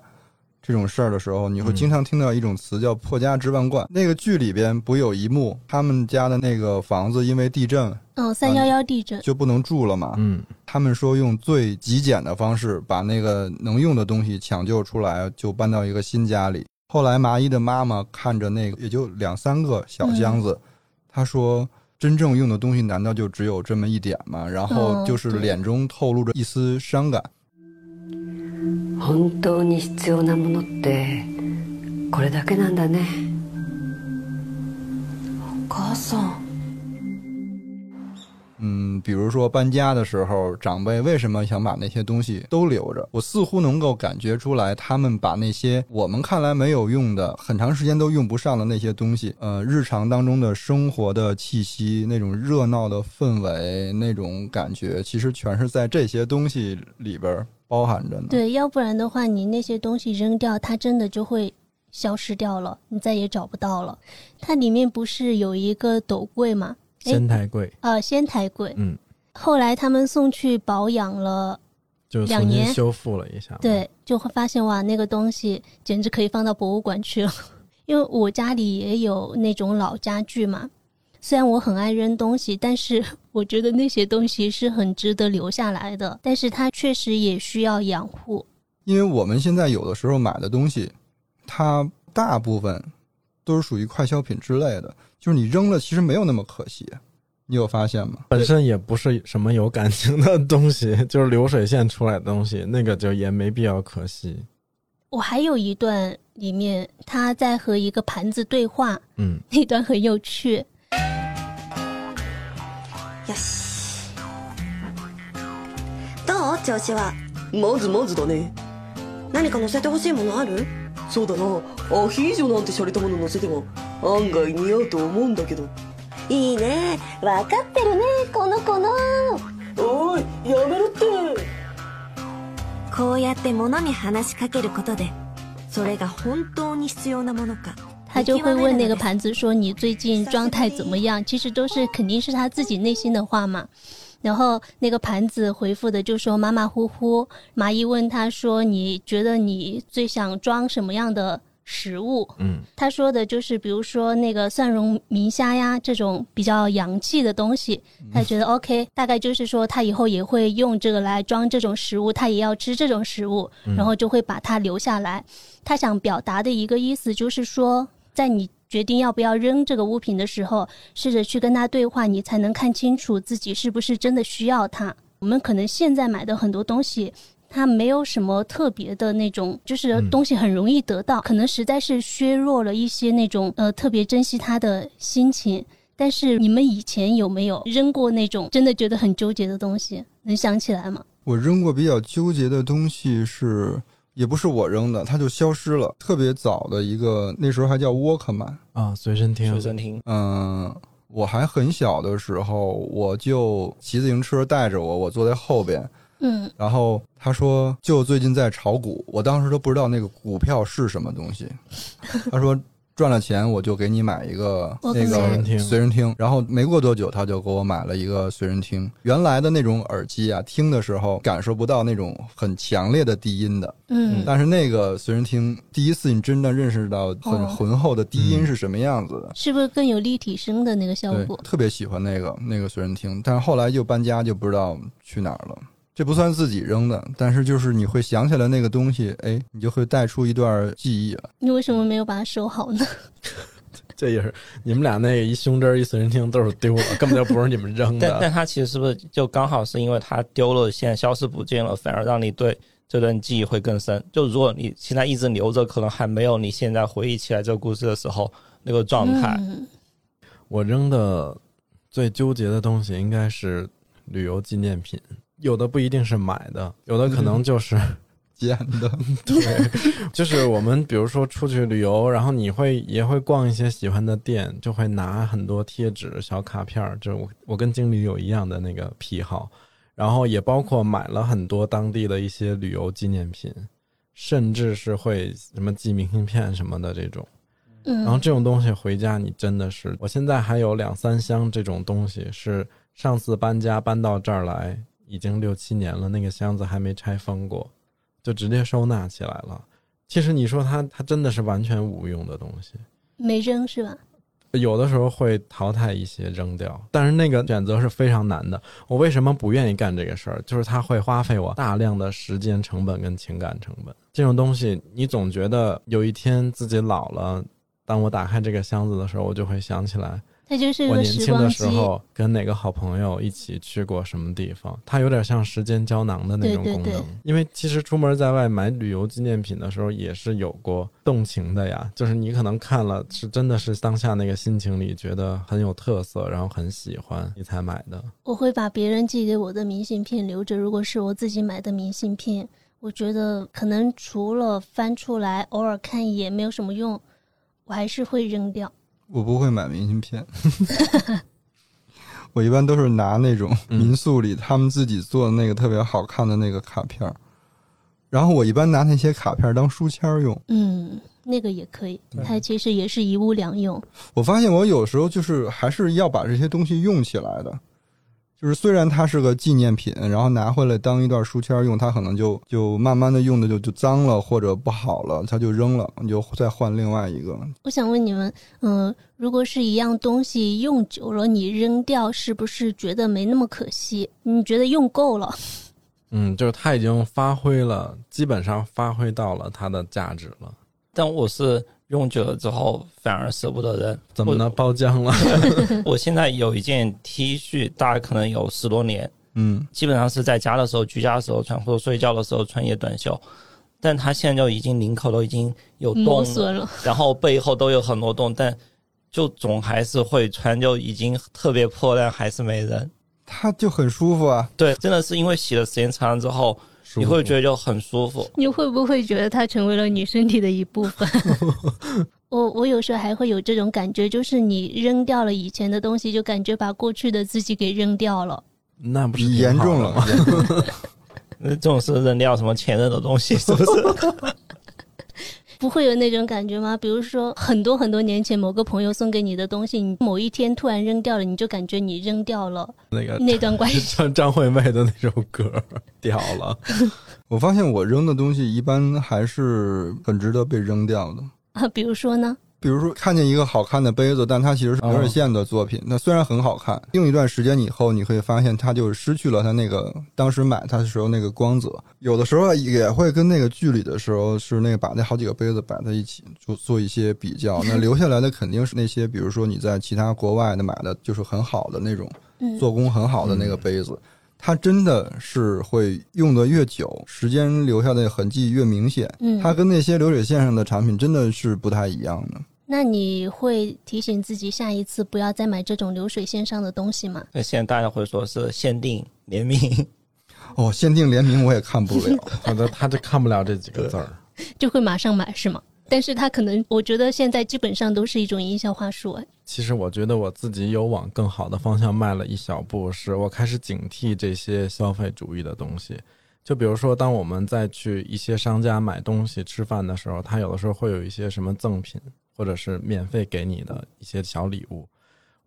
这种事儿的时候，你会经常听到一种词叫“破家值万贯”。那个剧里边不有一幕，他们家的那个房子因为地震，嗯，三幺幺地震就不能住了嘛。嗯，他们说用最极简的方式把那个能用的东西抢救出来，就搬到一个新家里。后来麻衣的妈妈看着那个也就两三个小箱子，她说。真正用的东西难道就只有这么一点吗？然后就是脸中透露着一丝伤感。本当に必要なものってこれだけなんだね。お母さん。 嗯，比如说搬家的时候，长辈为什么想把那些东西都留着？我似乎能够感觉出来，他们把那些我们看来没有用的、很长时间都用不上的那些东西，呃，日常当中的生活的气息、那种热闹的氛围、那种感觉，其实全是在这些东西里边包含着呢。对，要不然的话，你那些东西扔掉，它真的就会消失掉了，你再也找不到了。它里面不是有一个斗柜吗？仙台柜啊，仙台柜。嗯，后来他们送去保养了，就两年修复了一下。对，就会发现哇，那个东西简直可以放到博物馆去了。因为我家里也有那种老家具嘛，虽然我很爱扔东西，但是 我觉得那些东西是很值得留下来的。但是它确实也需要养护。因为我们现在有的时候买的东西，它大部分都是属于快消品之类的。就是你扔了，其实没有那么可惜，你有发现吗？本身也不是什么有感情的东西，就是流水线出来的东西，那个就也没必要可惜。我还有一段里面他在和一个盘子对话，嗯，那段很有趣。よし。どう調子は？まずまずだね。何か乗せてほしいものある？そうだな。アヒージョなんて洒落たもの乗せても。 案外似合うと思うんだけどいいね分かってるねこの子のおいやめろってこうやって物に話しかけることでそれが本当に必要なものか他就会问那个盘子说：“你最近状态怎么样？”其实都是肯定是他自己内心的话嘛。 然后那个盘子回复的就说马马虎虎。麻衣问他说：“你觉得你最想装什么样的？” 食物，嗯，他说的就是，比如说那个蒜蓉明虾呀，这种比较洋气的东西，他觉得 OK，大概就是说他以后也会用这个来装这种食物，他也要吃这种食物，然后就会把它留下来。他想表达的一个意思就是说，在你决定要不要扔这个物品的时候，试着去跟他对话，你才能看清楚自己是不是真的需要它。我们可能现在买的很多东西。它没有什么特别的那种，就是东西很容易得到，可能实在是削弱了一些那种呃特别珍惜它的心情。但是你们以前有没有扔过那种真的觉得很纠结的东西？能想起来吗？我扔过比较纠结的东西是，也不是我扔的，它就消失了。特别早的一个，那时候还叫沃克曼啊，随身听，随身听。嗯，我还很小的时候，我就骑自行车带着我，我坐在后边。嗯，然后他说，就最近在炒股，我当时都不知道那个股票是什么东西。他说赚了钱我就给你买一个那个随身听，随身听。然后没过多久他就给我买了一个随身听。原来的那种耳机啊，听的时候感受不到那种很强烈的低音的。嗯，但是那个随身听，第一次你真的认识到很浑厚的低音是什么样子的，是不是更有立体声的那个效果？特别喜欢那个那个随身听，但是后来就搬家就不知道去哪儿了。这不算自己扔的，但是就是你会想起来那个东西，哎，你就会带出一段记忆了。你为什么没有把它收好呢？这也是你们俩那个一胸针一随身听都是丢了，根本就不是你们扔的。但但他其实是不是就刚好是因为它丢了，现在消失不见了，反而让你对这段记忆会更深。就如果你现在一直留着，可能还没有你现在回忆起来这个故事的时候那个状态。我扔的最纠结的东西应该是旅游纪念品。有的不一定是买的，有的可能就是 捡的。对，就是我们比如说出去旅游，然后你会也会逛一些喜欢的店，就会拿很多贴纸、小卡片儿。就是我我跟经理有一样的那个癖好，然后也包括买了很多当地的一些旅游纪念品，甚至是会什么寄明信片什么的这种。嗯，然后这种东西回家你真的是，我现在还有两三箱这种东西，是上次搬家搬到这儿来。已经六七年了，那个箱子还没拆封过，就直接收纳起来了。其实你说它，它真的是完全无用的东西，没扔是吧？有的时候会淘汰一些扔掉，但是那个选择是非常难的。我为什么不愿意干这个事儿？就是它会花费我大量的时间成本跟情感成本。这种东西，你总觉得有一天自己老了，当我打开这个箱子的时候，我就会想起来。它就是我年轻的时候跟哪个好朋友一起去过什么地方，它有点像时间胶囊的那种功能。因为其实出门在外买旅游纪念品的时候也是有过动情的呀，就是你可能看了是真的是当下那个心情里觉得很有特色，然后很喜欢你才买的。我会把别人寄给我的明信片留着，如果是我自己买的明信片，我觉得可能除了翻出来偶尔看一眼没有什么用，我还是会扔掉。我不会买明信片，我一般都是拿那种民宿里他们自己做的那个特别好看的那个卡片然后我一般拿那些卡片当书签用。嗯，那个也可以，它其实也是一物两用。我发现我有时候就是还是要把这些东西用起来的。就是虽然它是个纪念品，然后拿回来当一段书签用，它可能就就慢慢的用的就就脏了或者不好了，它就扔了，你就再换另外一个。我想问你们，嗯，如果是一样东西用久了你扔掉，是不是觉得没那么可惜？你觉得用够了？嗯，就是它已经发挥了，基本上发挥到了它的价值了。但我是。用久了之后反而舍不得扔，怎么呢？包浆了。我现在有一件 T 恤，大概可能有十多年，嗯，基本上是在家的时候、居家的时候穿，或者睡觉的时候穿一些短袖，但它现在就已经领口都已经有洞了，然后背后都有很多洞，但就总还是会穿，就已经特别破烂，还是没人。它就很舒服啊。对，真的是因为洗的时间长了之后。你会觉得就很舒服。你会不会觉得它成为了你身体的一部分？我我有时候还会有这种感觉，就是你扔掉了以前的东西，就感觉把过去的自己给扔掉了。那不是严重了吗？那这种是扔掉什么前任的东西，是不是？不会有那种感觉吗？比如说很多很多年前某个朋友送给你的东西，你某一天突然扔掉了，你就感觉你扔掉了那个那段关系。像张惠妹的那首歌掉了。我发现我扔的东西一般还是很值得被扔掉的。啊，比如说呢？比如说看见一个好看的杯子，但它其实是流水线的作品。那虽然很好看，用一段时间以后，你会发现它就失去了它那个当时买它的时候那个光泽。有的时候也会跟那个剧里的时候是那个把那好几个杯子摆在一起就做一些比较。那留下来的肯定是那些，比如说你在其他国外的买的就是很好的那种做工很好的那个杯子。它真的是会用的越久，时间留下的痕迹越明显。嗯，它跟那些流水线上的产品真的是不太一样的。那你会提醒自己下一次不要再买这种流水线上的东西吗？那 现在大家会说是限定联名。哦，限定联名我也看不了，好的，他就看不了这几个字儿，就会马上买是吗？但是他可能，我觉得现在基本上都是一种营销话术。其实我觉得我自己有往更好的方向迈了一小步，是我开始警惕这些消费主义的东西。就比如说，当我们再去一些商家买东西、吃饭的时候，他有的时候会有一些什么赠品，或者是免费给你的一些小礼物。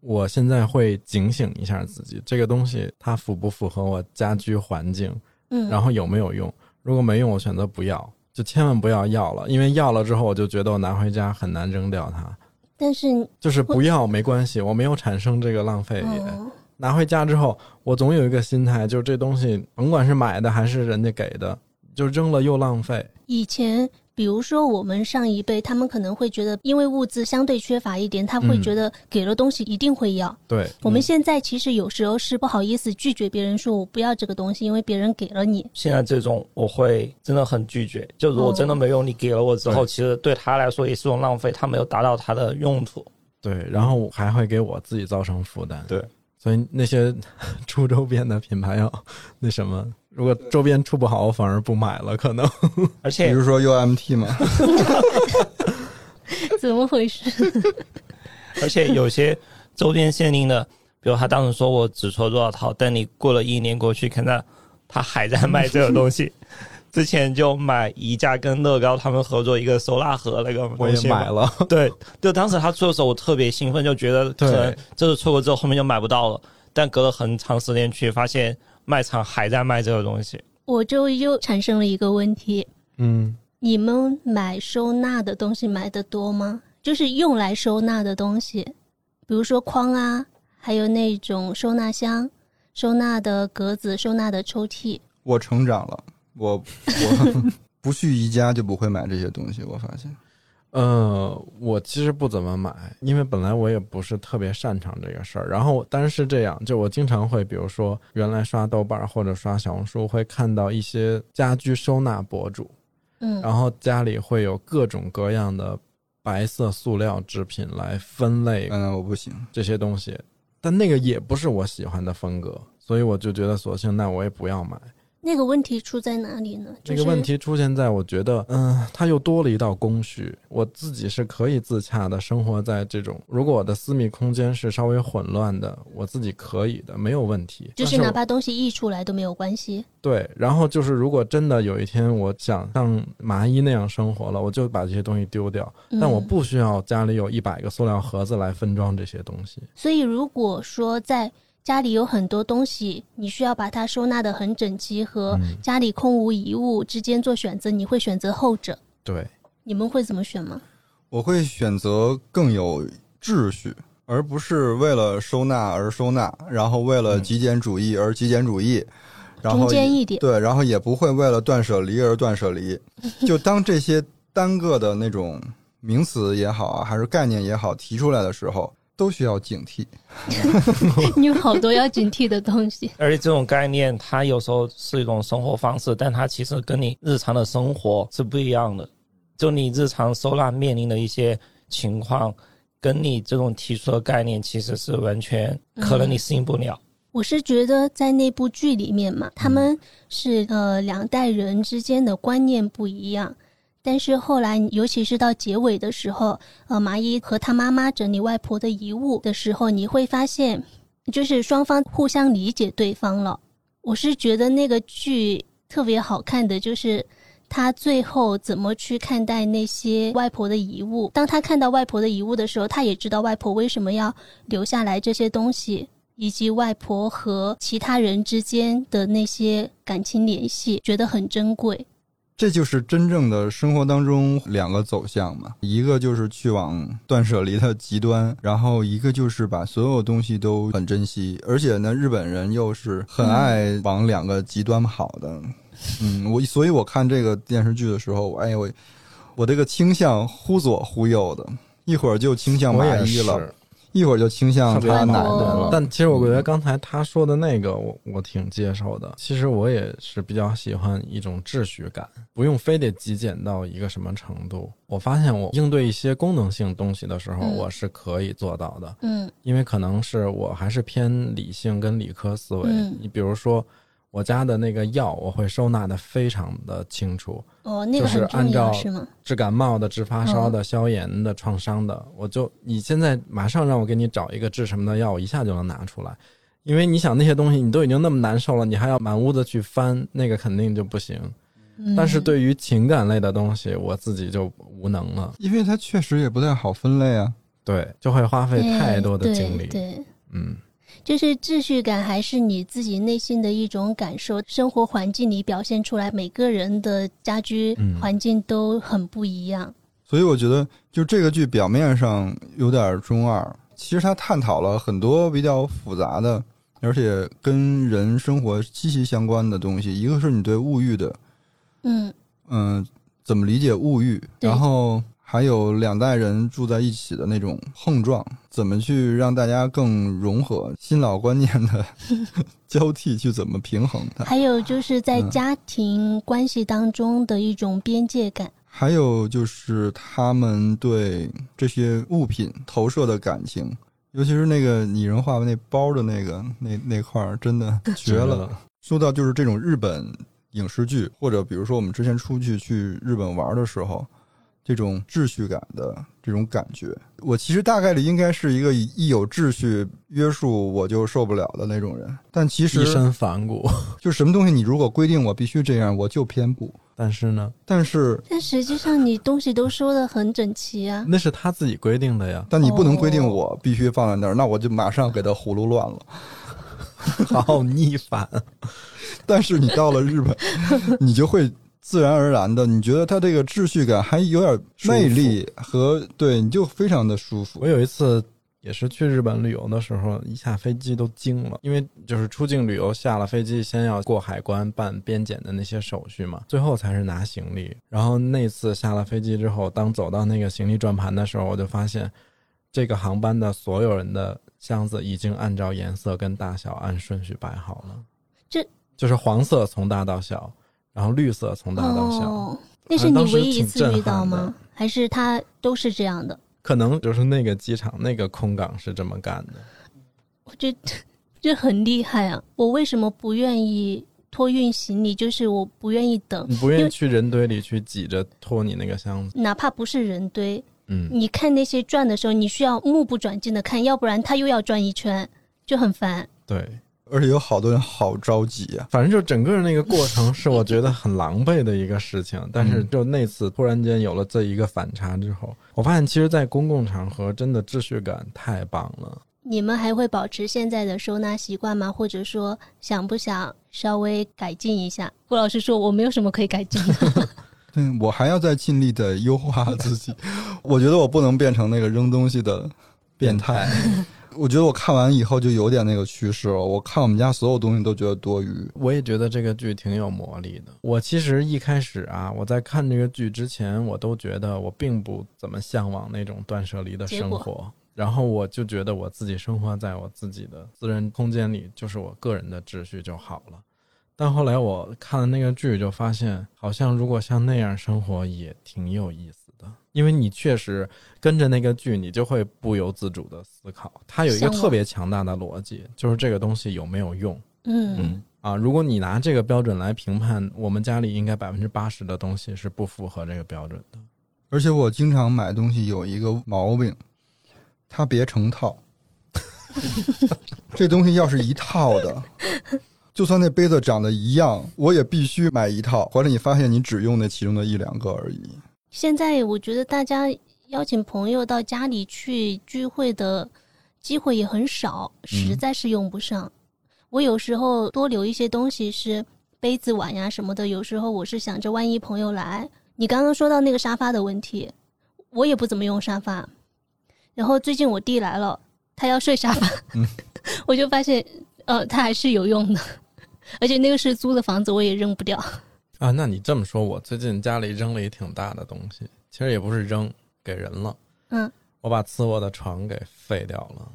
我现在会警醒一下自己，这个东西它符不符合我家居环境？嗯，然后有没有用？如果没用，我选择不要。就千万不要要了，因为要了之后，我就觉得我拿回家很难扔掉它。但是就是不要没关系，我没有产生这个浪费。拿回家之后，我总有一个心态，就是这东西甭管是买的还是人家给的，就扔了又浪费。以前。比如说，我们上一辈，他们可能会觉得，因为物资相对缺乏一点，他会觉得给了东西一定会要。对，我们现在其实有时候是不好意思拒绝别人，说我不要这个东西，因为别人给了你。现在这种我会真的很拒绝，就如果真的没用，你给了我之后，其实对他来说也是种浪费，他没有达到他的用途。对，然后还会给我自己造成负担。对，所以那些出周边的品牌要那什么。如果周边出不好，我反而不买了。可能，而且比如说 UMT 嘛，怎么回事？而且有些周边限定的，比如他当时说我只出多少套，但你过了一年过去，看到他还在卖这个东西。之前就买宜家跟乐高他们合作一个收纳盒那个，我也买了。对，就当时他出的时候，我特别兴奋，就觉得可能这次错过之后后面就买不到了。但隔了很长时间去发现。卖场还在卖这个东西，我就又产生了一个问题。嗯，你们买收纳的东西买的多吗？就是用来收纳的东西，比如说筐啊，还有那种收纳箱、收纳的格子、收纳的抽屉。我成长了，我我 不去宜家就不会买这些东西。我发现。呃，我其实不怎么买，因为本来我也不是特别擅长这个事儿。然后，但是这样，就我经常会，比如说，原来刷豆瓣或者刷小红书，会看到一些家居收纳博主，嗯，然后家里会有各种各样的白色塑料制品来分类。嗯，我不行这些东西，但那个也不是我喜欢的风格，所以我就觉得，索性那我也不要买。那个问题出在哪里呢？这个问题出现在我觉得，嗯，它又多了一道工序。我自己是可以自洽的生活在这种，如果我的私密空间是稍微混乱的，我自己可以的，没有问题。就是哪怕东西溢出来都没有关系。对，然后就是如果真的有一天我想像麻衣那样生活了，我就把这些东西丢掉。但我不需要家里有一百个塑料盒子来分装这些东西。所以如果说在。家里有很多东西，你需要把它收纳的很整齐，和家里空无一物之间做选择，你会选择后者。对，你们会怎么选吗？我会选择更有秩序，而不是为了收纳而收纳，然后为了极简主义而极简主义，然后中间一点对，然后也不会为了断舍离而断舍离。就当这些单个的那种名词也好啊，还是概念也好提出来的时候。都需要警惕，你有好多要警惕的东西。而且这种概念，它有时候是一种生活方式，但它其实跟你日常的生活是不一样的。就你日常收纳面临的一些情况，跟你这种提出的概念，其实是完全可能你适应不了。我是觉得在那部剧里面嘛，他们是呃两代人之间的观念不一样。但是后来，尤其是到结尾的时候，呃，麻衣和他妈妈整理外婆的遗物的时候，你会发现，就是双方互相理解对方了。我是觉得那个剧特别好看的，就是他最后怎么去看待那些外婆的遗物。当他看到外婆的遗物的时候，他也知道外婆为什么要留下来这些东西，以及外婆和其他人之间的那些感情联系，觉得很珍贵。这就是真正的生活当中两个走向嘛，一个就是去往断舍离的极端，然后一个就是把所有东西都很珍惜，而且呢，日本人又是很爱往两个极端跑的。嗯，我所以我看这个电视剧的时候，哎我我这个倾向忽左忽右的，一会儿就倾向马伊了。一会儿就倾向他奶奶了，但其实我觉得刚才他说的那个，我我挺接受的。其实我也是比较喜欢一种秩序感，不用非得极简到一个什么程度。我发现我应对一些功能性东西的时候，我是可以做到的。嗯，因为可能是我还是偏理性跟理科思维。你比如说。我家的那个药，我会收纳的非常的清楚。哦，那个是吗？治感冒的、治发烧的、消炎的、创伤的，我就你现在马上让我给你找一个治什么的药，我一下就能拿出来。因为你想那些东西，你都已经那么难受了，你还要满屋子去翻，那个肯定就不行。但是对于情感类的东西，我自己就无能了，因为它确实也不太好分类啊。对，就会花费太多的精力。对，嗯。就是秩序感，还是你自己内心的一种感受？生活环境里表现出来，每个人的家居环境都很不一样。所以我觉得，就这个剧表面上有点中二，其实它探讨了很多比较复杂的，而且跟人生活息息相关的东西。一个是你对物欲的，嗯嗯，怎么理解物欲？然后。还有两代人住在一起的那种碰撞，怎么去让大家更融合？新老观念的 交替，去怎么平衡它？还有就是在家庭关系当中的一种边界感。还有就是他们对这些物品投射的感情，尤其是那个拟人化那包的那个那那块儿，真的 绝了。说到就是这种日本影视剧，或者比如说我们之前出去去日本玩的时候。这种秩序感的这种感觉，我其实大概率应该是一个一有秩序约束我就受不了的那种人。但其实一身反骨，就什么东西你如果规定我必须这样，我就偏不。但是呢？但是但实际上你东西都收的很整齐啊。那是他自己规定的呀。但你不能规定我必须放在那儿，那我就马上给他胡噜乱了，好逆反。但是你到了日本，你就会。自然而然的，你觉得它这个秩序感还有点魅力和对，你就非常的舒服。我有一次也是去日本旅游的时候，一下飞机都惊了，因为就是出境旅游下了飞机，先要过海关办边检的那些手续嘛，最后才是拿行李。然后那次下了飞机之后，当走到那个行李转盘的时候，我就发现这个航班的所有人的箱子已经按照颜色跟大小按顺序摆好了，这就是黄色从大到小。然后绿色从大到小，那是你唯一一次遇到吗？还是它都是这样的？可能就是那个机场那个空港是这么干的。我觉得这很厉害啊！我为什么不愿意托运行李？就是我不愿意等，你不愿意去人堆里去挤着拖你那个箱子，哪怕不是人堆。嗯，你看那些转的时候，你需要目不转睛的看，要不然他又要转一圈，就很烦。对。而且有好多人好着急呀，反正就整个那个过程是我觉得很狼狈的一个事情。但是就那次突然间有了这一个反差之后，我发现其实，在公共场合真的秩序感太棒了。你们还会保持现在的收纳习惯吗？或者说想不想稍微改进一下？顾老师说我没有什么可以改进的。嗯，我还要再尽力的优化自己。我觉得我不能变成那个扔东西的变态。我觉得我看完以后就有点那个趋势了。我看我们家所有东西都觉得多余。我也觉得这个剧挺有魔力的。我其实一开始啊，我在看这个剧之前，我都觉得我并不怎么向往那种断舍离的生活。然后我就觉得我自己生活在我自己的私人空间里，就是我个人的秩序就好了。但后来我看了那个剧，就发现好像如果像那样生活也挺有意思。因为你确实跟着那个剧，你就会不由自主的思考。它有一个特别强大的逻辑，就是这个东西有没有用。嗯啊，如果你拿这个标准来评判，我们家里应该百分之八十的东西是不符合这个标准的。而且我经常买东西有一个毛病，它别成套。这东西要是一套的。就算那杯子长得一样，我也必须买一套。或者你发现你只用那其中的一两个而已。现在我觉得大家邀请朋友到家里去聚会的机会也很少，实在是用不上。我有时候多留一些东西是杯子、碗呀什么的。有时候我是想着，万一朋友来，你刚刚说到那个沙发的问题，我也不怎么用沙发。然后最近我弟来了，他要睡沙发，我就发现，呃，他还是有用的，而且那个是租的房子，我也扔不掉。啊，那你这么说，我最近家里扔了一挺大的东西，其实也不是扔，给人了。嗯，我把次卧的床给废掉了，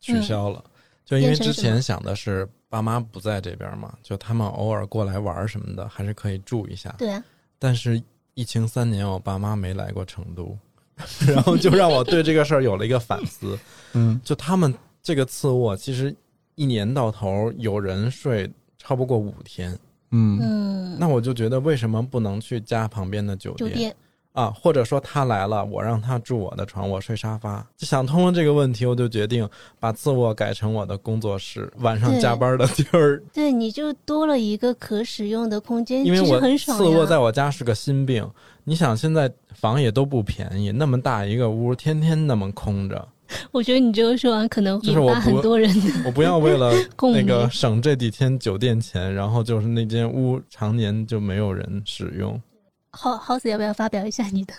取消了，就因为之前想的是爸妈不在这边嘛，就他们偶尔过来玩什么的，还是可以住一下。对啊。但是疫情三年，我爸妈没来过成都。然后就让我对这个事儿有了一个反思，嗯，就他们这个次卧，其实一年到头有人睡超不过五天，嗯嗯，那我就觉得为什么不能去家旁边的酒店？啊，或者说他来了，我让他住我的床，我睡沙发。就想通了这个问题，我就决定把次卧改成我的工作室，晚上加班的地儿。对，你就多了一个可使用的空间。因为我次卧在我家是个心病。你想，现在房也都不便宜，那么大一个屋，天天那么空着。我觉得你这个说完可能引发很多人。我不要为了 那个省这几天酒店钱，然后就是那间屋常年就没有人使用。House 要不要发表一下你的？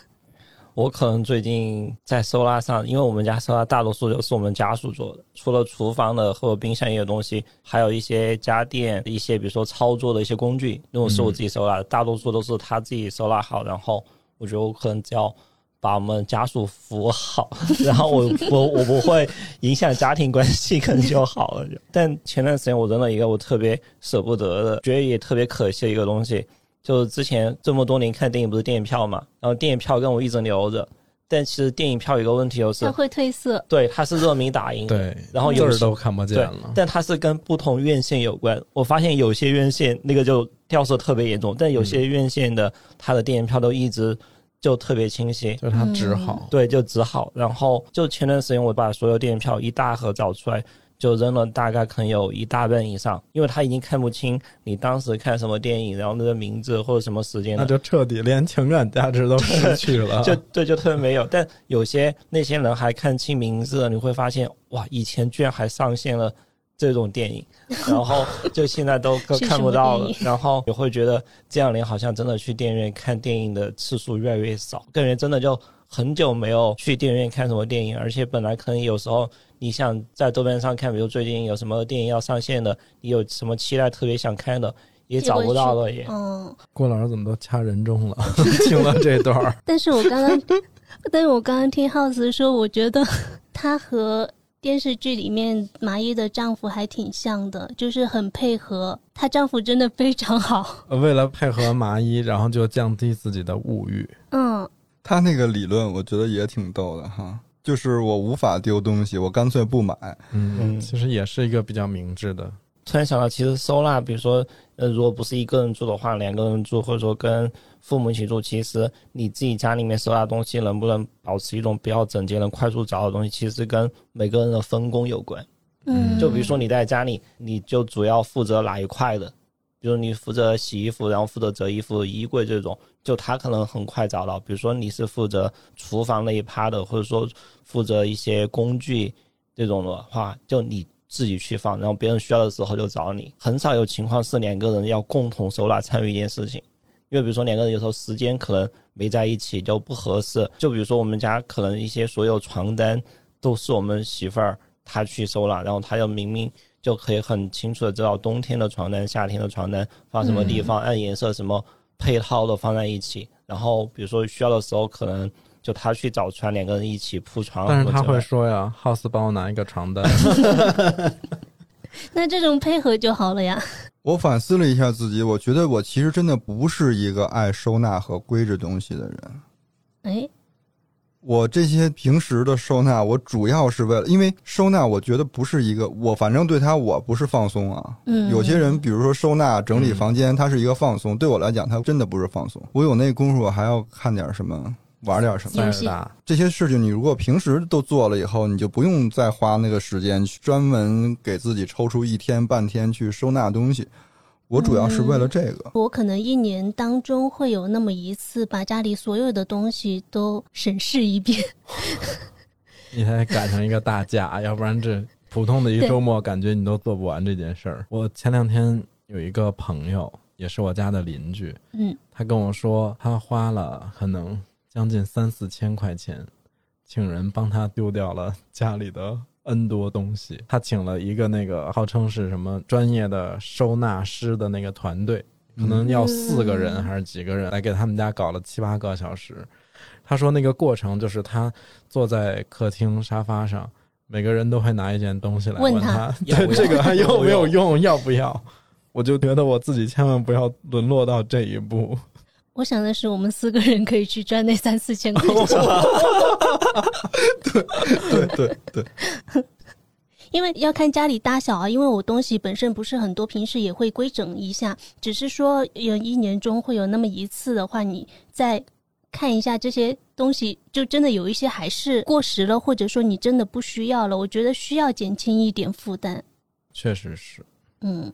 我可能最近在收纳上，因为我们家收纳大多数都是我们家属做的，除了厨房的或者冰箱一些东西，还有一些家电、一些比如说操作的一些工具，那种是我自己收纳的，大多数都是他自己收纳好。然后我觉得我可能只要把我们家属服务好，然后我我我不会影响家庭关系，可能就好了。但前段时间我扔了一个我特别舍不得的，觉得也特别可惜的一个东西。就是之前这么多年看电影不是电影票嘛，然后电影票跟我一直留着，但其实电影票有个问题就是它会褪色，对，它是热敏打印，对，然后有字都看不见了。但它是跟不同院线有关，我发现有些院线那个就掉色特别严重，但有些院线的它的电影票都一直就特别清晰，就它只好，对，就只好。然后就前段时间我把所有电影票一大盒找出来。就扔了大概可能有一大半以上，因为他已经看不清你当时看什么电影，然后那个名字或者什么时间，那就彻底连情感价值都失去了。就对，就特别没有。但有些那些人还看清名字，你会发现哇，以前居然还上线了这种电影，然后就现在都看不到了。然后也会觉得这两年好像真的去电影院看电影的次数越来越少，感觉真的就很久没有去电影院看什么电影，而且本来可能有时候。你想在豆瓣上看，比如最近有什么电影要上线的，你有什么期待特别想看的，也找不到了。也，嗯，郭老师怎么都掐人中了？听了这段儿，但是我刚刚，但是我刚刚听 House 说，我觉得他和电视剧里面麻衣的丈夫还挺像的，就是很配合。她丈夫真的非常好。为了配合麻衣，然后就降低自己的物欲。嗯，他那个理论我觉得也挺逗的哈。就是我无法丢东西，我干脆不买。嗯，其实也是一个比较明智的。突然想到，其实收纳，比如说，呃，如果不是一个人住的话，两个人住，或者说跟父母一起住，其实你自己家里面收纳东西能不能保持一种比较整洁、能快速找到东西，其实跟每个人的分工有关。嗯，就比如说你在家里，你就主要负责哪一块的？比如你负责洗衣服，然后负责折衣服、衣柜这种，就他可能很快找到。比如说你是负责厨房那一趴的，或者说负责一些工具这种的话，就你自己去放，然后别人需要的时候就找你。很少有情况是两个人要共同收纳参与一件事情，因为比如说两个人有时候时间可能没在一起就不合适。就比如说我们家可能一些所有床单都是我们媳妇儿她去收纳，然后她又明明。就可以很清楚的知道冬天的床单、夏天的床单放什么地方，按颜色什么配套的放在一起。然后比如说需要的时候，可能就他去找船，两个人一起铺床。但是他会说呀，House 帮我拿一个床单。那这种配合就好了呀。我反思了一下自己，我觉得我其实真的不是一个爱收纳和归置东西的人。哎。我这些平时的收纳，我主要是为了，因为收纳，我觉得不是一个，我反正对他我不是放松啊。嗯，有些人，比如说收纳、整理房间，它是一个放松，对我来讲，它真的不是放松。我有那功夫，我还要看点什么玩点什么。游戏这些事情你如果平时都做了以后，你就不用再花那个时间去专门给自己抽出一天半天去收纳东西。我主要是为了这个。我可能一年当中会有那么一次，把家里所有的东西都审视一遍。你还赶上一个大假，要不然这普通的一周末，感觉你都做不完这件事儿。我前两天有一个朋友，也是我家的邻居，嗯，他跟我说，他花了可能将近三四千块钱，请人帮他丢掉了家里的 N 多东西。他请了一个那个号称是什么专业的收纳师的那个团队，可能要四个人还是几个人来给他们家搞了七八个小时。他说那个过程就是他坐在客厅沙发上，每个人都会拿一件东西来问他，对这个还有没有用，要不要？我就觉得我自己千万不要沦落到这一步。我想的是，我们四个人可以去赚那三四千块钱。对对对，因为要看家里大小啊，因为我东西本身不是很多，平时也会规整一下，只是说有一年中会有那么一次的话，你再看一下这些东西，就真的有一些还是过时了，或者说你真的不需要了，我觉得需要减轻一点负担。确实是，嗯，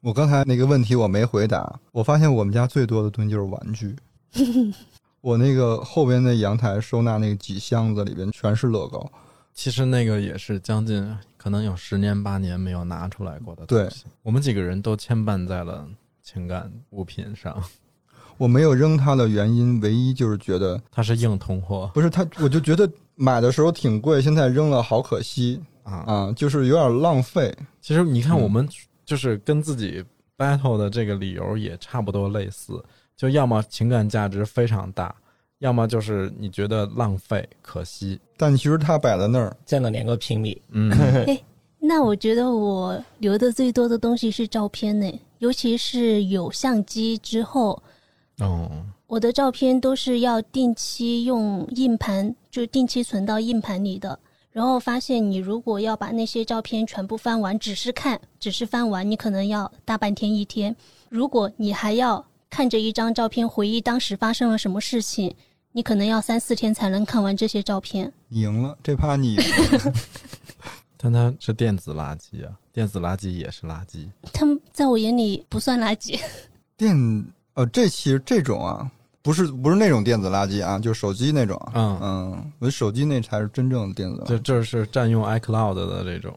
我刚才那个问题我没回答，我发现我们家最多的东西就是玩具。我那个后边那阳台收纳那几箱子里边全是乐高，其实那个也是将近可能有十年八年没有拿出来过的东西。我们几个人都牵绊在了情感物品上，我没有扔它的原因，唯一就是觉得它是硬通货不是它，我就觉得买的时候挺贵，现在扔了好可惜啊。啊，就是有点浪费。其实你看，嗯我们就是跟自己 battle 的这个理由也差不多类似，就要么情感价值非常大，要么就是你觉得浪费可惜。但其实它摆在那儿，占了两个平米。嗯，那我觉得我留的最多的东西是照片呢，尤其是有相机之后，哦，我的照片都是要定期用硬盘，就定期存到硬盘里的。然后发现，你如果要把那些照片全部翻完，只是看，只是翻完，你可能要大半天一天。如果你还要看着一张照片回忆当时发生了什么事情，你可能要三四天才能看完这些照片。你赢了，这趴你赢了。但它是电子垃圾啊，电子垃圾也是垃圾。他们在我眼里不算垃圾。电呃，这其实这种啊，不是不是那种电子垃圾啊，就是手机那种。嗯嗯，我手机那才是真正的电子垃圾。这这是占用 iCloud 的这种，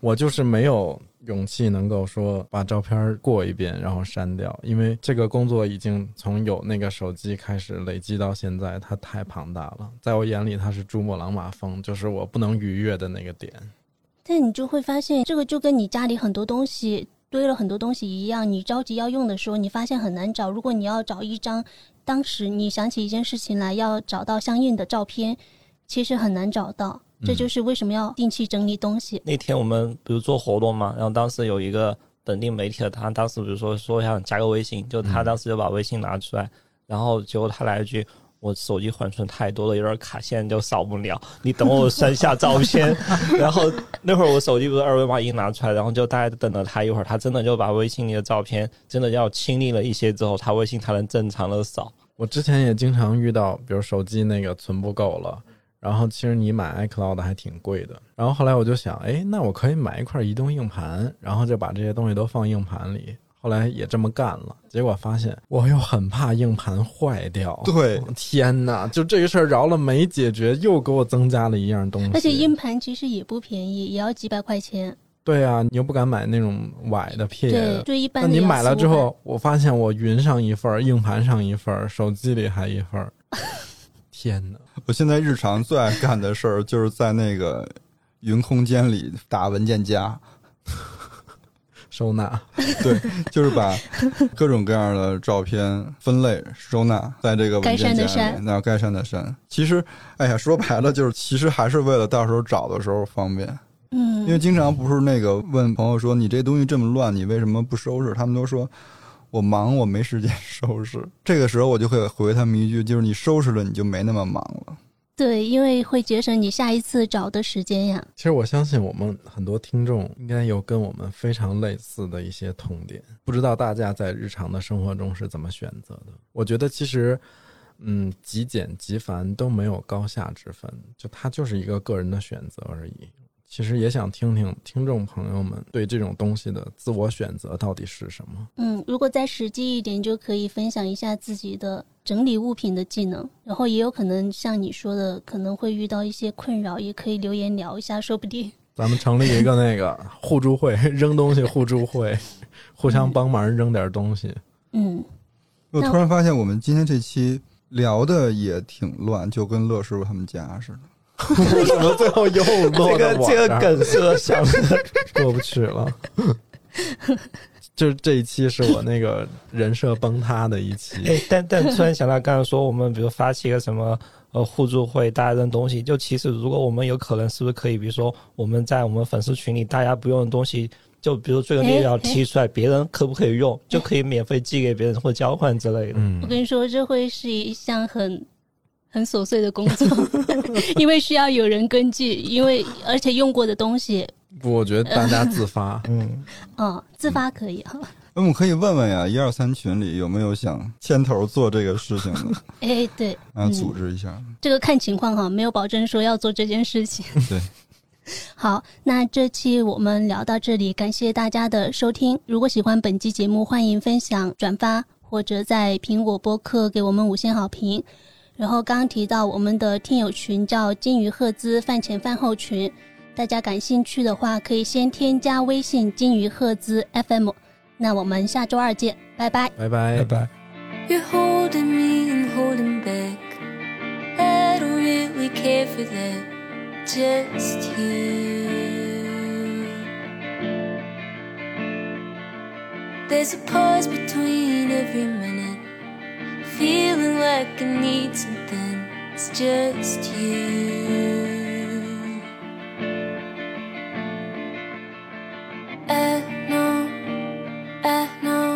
我就是没有勇气能够说把照片过一遍然后删掉，因为这个工作已经从有那个手机开始累积到现在，它太庞大了，在我眼里它是珠穆朗玛峰，就是我不能逾越的那个点。但你就会发现，这个就跟你家里很多东西堆了很多东西一样，你着急要用的时候，你发现很难找。如果你要找一张当时你想起一件事情来，要找到相应的照片，其实很难找到。这就是为什么要定期整理东西。那天我们比如做活动嘛，然后当时有一个本地媒体的，他当时比如说说想加个微信，就他当时就把微信拿出来，然后结果他来一句。我手机缓存太多了，有点卡，现在就扫不了。你等我删下照片，然后那会儿我手机不是二维码一拿出来，然后就大概等了他一会儿，他真的就把微信里的照片真的要清理了一些之后，他微信才能正常的扫。我之前也经常遇到，比如手机那个存不够了，然后其实你买 iCloud 还挺贵的。然后后来我就想，哎，那我可以买一块移动硬盘，然后就把这些东西都放硬盘里。后来也这么干了，结果发现我又很怕硬盘坏掉。对，天哪！就这个事儿饶了没解决，又给我增加了一样东西。而且硬盘其实也不便宜，也要几百块钱。对啊，你又不敢买那种崴的撇对，的。最一般那你的要4-5百，买了之后，我发现我云上一份儿，硬盘上一份儿，手机里还一份儿。天哪！我现在日常最爱干的事儿，就是在那个云空间里打文件夹。收纳，对，就是把各种各样的照片分类收纳在这个文件夹里，删的删那该删的删。其实，哎呀，说白了就是，其实还是为了到时候找的时候方便。嗯，因为经常不是那个问朋友说你这东西这么乱，你为什么不收拾？他们都说我忙，我没时间 收拾。这个时候我就会回他们一句，就是你收拾了，你就没那么忙了。对，因为会节省你下一次找的时间呀。其实我相信我们很多听众应该有跟我们非常类似的一些痛点，不知道大家在日常的生活中是怎么选择的？我觉得其实，嗯，极简极繁都没有高下之分，就它就是一个个人的选择而已。其实也想听听听众朋友们对这种东西的自我选择到底是什么。嗯，如果再实际一点，就可以分享一下自己的整理物品的技能。然后也有可能像你说的，可能会遇到一些困扰，也可以留言聊一下，说不定。咱们成立一个那个互助会，扔东西互助会，互相帮忙扔点东西。嗯，我突然发现我们今天这期聊的也挺乱，就跟乐师傅他们家似的。为什么最后又落这个这个梗是我想的，过不去了。就是这一期是我那个人设崩塌的一期。哎，但但突然想到，刚才说我们比如发起一个什么呃互助会，大家扔东西，就其实如果我们有可能，是不是可以，比如说我们在我们粉丝群里，大家不用的东西，就比如这个列表提出来，别人可不可以用，就可以免费寄给别人或交换之类的。嗯我，跟你说，这会是一项很很琐碎的工作，因为需要有人根据，因为而且用过的东西，不，我觉得大家自发。嗯，哦，自发可以哈。那我们可以问问呀，一二三群里有没有想牵头做这个事情的哎，对，啊？嗯组织一下。这个看情况哈，没有保证说要做这件事情。对，好，那这期我们聊到这里，感谢大家的收听。如果喜欢本期节目，欢迎分享、转发，或者在苹果播客给我们五星好评。然后刚刚提到我们的听友群叫金鱼赫兹饭前饭后群，大家感兴趣的话可以先添加微信金鱼赫兹 FM。那我们下周二见，拜拜。拜拜拜拜。Feeling like I need something. It's just you. I know, I know,